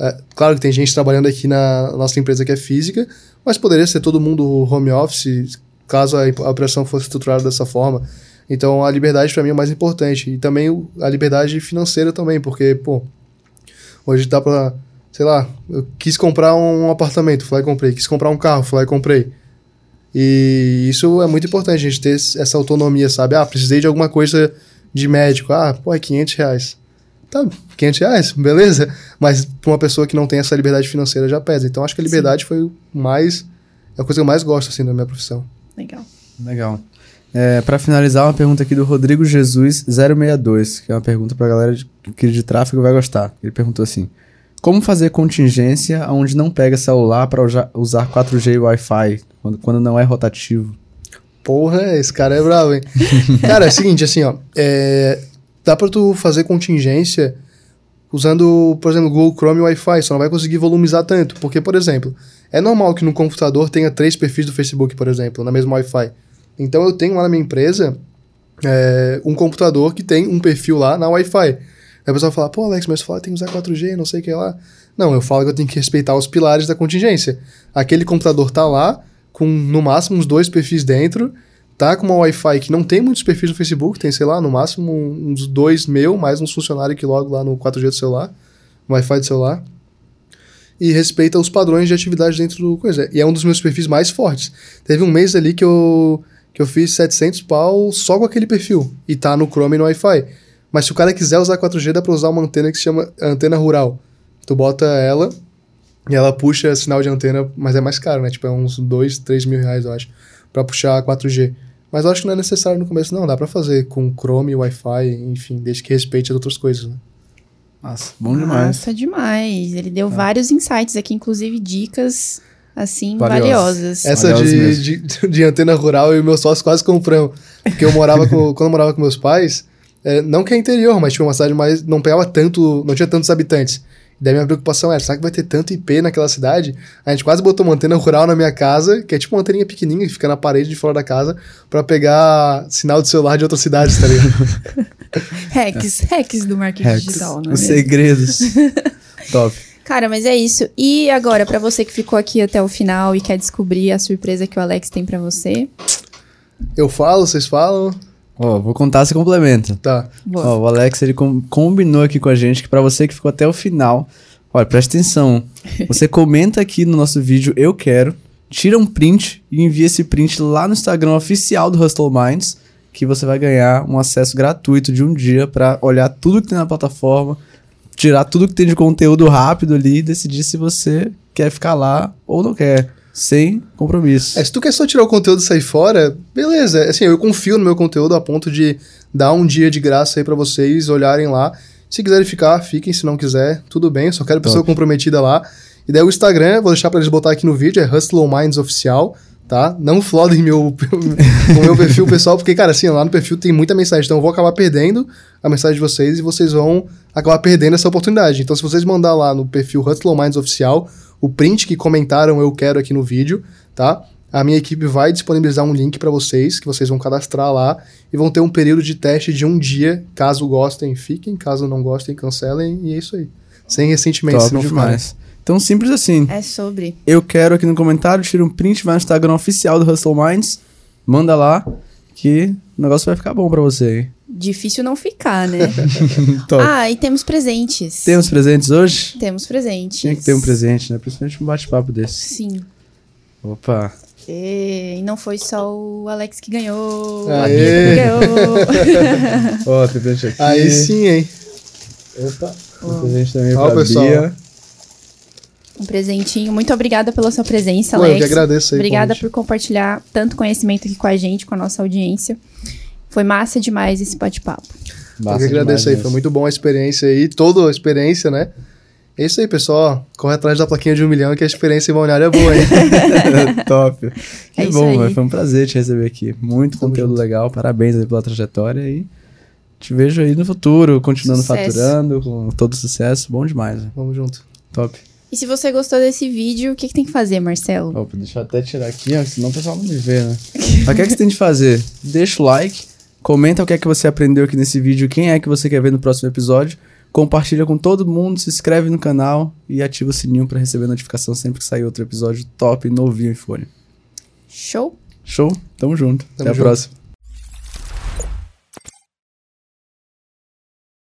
é, claro que tem gente trabalhando aqui na nossa empresa que é física, mas poderia ser todo mundo home office, caso a, operação fosse estruturada dessa forma. Então a liberdade para mim é mais importante. E também a liberdade financeira também, porque, pô, hoje dá para sei lá, eu quis comprar um apartamento, fui lá e comprei. Quis comprar um carro, fui lá e comprei. E isso é muito importante, a gente ter essa autonomia, sabe? Ah, precisei de alguma coisa de médico. Ah, pô, é 500 reais. Tá, 500 reais, beleza. Mas pra uma pessoa que não tem essa liberdade financeira já pesa. Então acho que a liberdade Sim. foi o mais. É a coisa que eu mais gosto, assim, da minha profissão. Legal. Legal. É, para finalizar, uma pergunta aqui do Rodrigo Jesus 062, que é uma pergunta pra galera de, que de tráfego vai gostar. Ele perguntou assim: Como fazer contingência onde não pega celular para usar 4G e Wi-Fi, quando, quando não é rotativo? Porra, esse cara é bravo, hein? cara, é o seguinte, assim, ó. É, dá pra tu fazer contingência usando, por exemplo, Google Chrome e Wi-Fi, só não vai conseguir volumizar tanto. Porque, por exemplo, é normal que no computador tenha três perfis do Facebook, por exemplo, na mesma Wi-Fi. Então eu tenho lá na minha empresa é, um computador que tem um perfil lá na Wi-Fi. Aí a pessoa fala, pô, Alex, mas fala que tem que usar 4G, não sei o que lá. Não, eu falo que eu tenho que respeitar os pilares da contingência. Aquele computador tá lá, com no máximo uns dois perfis dentro, tá com uma Wi-Fi que não tem muitos perfis no Facebook, tem, sei lá, no máximo uns dois meu, mais um funcionário que logo lá no 4G do celular, Wi-Fi do celular. E respeita os padrões de atividade dentro do coisa. E é um dos meus perfis mais fortes. Teve um mês ali que eu que eu fiz 700 pau só com aquele perfil. E tá no Chrome e no Wi-Fi. Mas se o cara quiser usar 4G, dá pra usar uma antena que se chama antena rural. Tu bota ela e ela puxa sinal de antena, mas é mais caro, né? Tipo, é uns 2, 3 mil reais, eu acho, pra puxar 4G. Mas eu acho que não é necessário no começo, não. Dá pra fazer com Chrome, Wi-Fi, enfim, desde que respeite as outras coisas, né? Nossa, bom demais. Nossa, demais. Ele deu é. vários insights aqui, inclusive dicas assim, valiosas. Essa de, de, de, antena rural eu e meus sócios quase compramos. Porque eu morava com, quando eu morava com meus pais, é, não que é interior, mas tinha uma cidade mais. não pegava tanto. não tinha tantos habitantes. Daí minha preocupação era, será que vai ter tanto IP naquela cidade? A gente quase botou uma antena rural na minha casa, que é tipo uma anteninha pequenininha que fica na parede de fora da casa, para pegar sinal de celular de outras cidades, tá ligado? hacks, hacks do marketing hacks, digital, né? Os segredos. Top. Cara, mas é isso. E agora, para você que ficou aqui até o final e quer descobrir a surpresa que o Alex tem para você? Eu falo, vocês falam? Ó, oh, vou contar, se complementa. Tá. Ó, oh, o Alex, ele com combinou aqui com a gente que para você que ficou até o final, olha, presta atenção. Você comenta aqui no nosso vídeo, eu quero, tira um print e envia esse print lá no Instagram oficial do Hustle Minds, que você vai ganhar um acesso gratuito de um dia para olhar tudo que tem na plataforma, tirar tudo que tem de conteúdo rápido ali e decidir se você quer ficar lá ou não quer. Sem compromisso. É, se tu quer só tirar o conteúdo e sair fora, beleza. Assim, eu confio no meu conteúdo a ponto de dar um dia de graça aí para vocês olharem lá. Se quiserem ficar, fiquem. Se não quiser, tudo bem. Eu só quero pessoa comprometida lá. E daí o Instagram, vou deixar para eles botar aqui no vídeo, é Hustle Minds Oficial tá? Não flodem meu, o meu perfil pessoal, porque, cara, assim, lá no perfil tem muita mensagem, então eu vou acabar perdendo a mensagem de vocês e vocês vão acabar perdendo essa oportunidade. Então, se vocês mandar lá no perfil Hustle Minds Oficial o print que comentaram eu quero aqui no vídeo, tá? A minha equipe vai disponibilizar um link para vocês, que vocês vão cadastrar lá e vão ter um período de teste de um dia. Caso gostem, fiquem. Caso não gostem, cancelem. E é isso aí. Sem ressentimento, Top se não demais. Tão simples assim. É sobre. Eu quero aqui no comentário, tira um print, vai no Instagram oficial do Hustle Minds, manda lá, que o negócio vai ficar bom para você. Difícil não ficar, né? ah, e temos presentes. Temos presentes hoje? Temos presentes. Tinha que ter um presente, né? Principalmente um bate-papo desse. Sim. Opa. E, não foi só o Alex que ganhou. Aê. Que ganhou. Ó, oh, tem presente aqui. Aí sim, hein? Opa. Oh. Tem presente também Ó, pra pessoal. Bia um presentinho. Muito obrigada pela sua presença, Alex. Eu que agradeço aí, Obrigada por compartilhar tanto conhecimento aqui com a gente, com a nossa audiência. Foi massa demais esse bate-papo. Eu que agradeço aí, foi muito bom a experiência aí, toda a experiência, né? É isso aí, pessoal. Corre atrás da plaquinha de um milhão que a experiência em Balneário é boa, hein? Top. Que é bom, foi um prazer te receber aqui. Muito Tamo conteúdo junto. legal, parabéns aí pela trajetória e te vejo aí no futuro, continuando sucesso. faturando, com todo sucesso. Bom demais. Né? Vamos junto. Top. E se você gostou desse vídeo, o que, que tem que fazer, Marcelo? Opa, deixa eu até tirar aqui, ó, senão o pessoal não me vê, né? Mas o que é que você tem de fazer? Deixa o like, comenta o que é que você aprendeu aqui nesse vídeo, quem é que você quer ver no próximo episódio, compartilha com todo mundo, se inscreve no canal e ativa o sininho para receber notificação sempre que sair outro episódio top, novinho e fone. Show? Show? Tamo junto. Tamo Até junto. a próxima.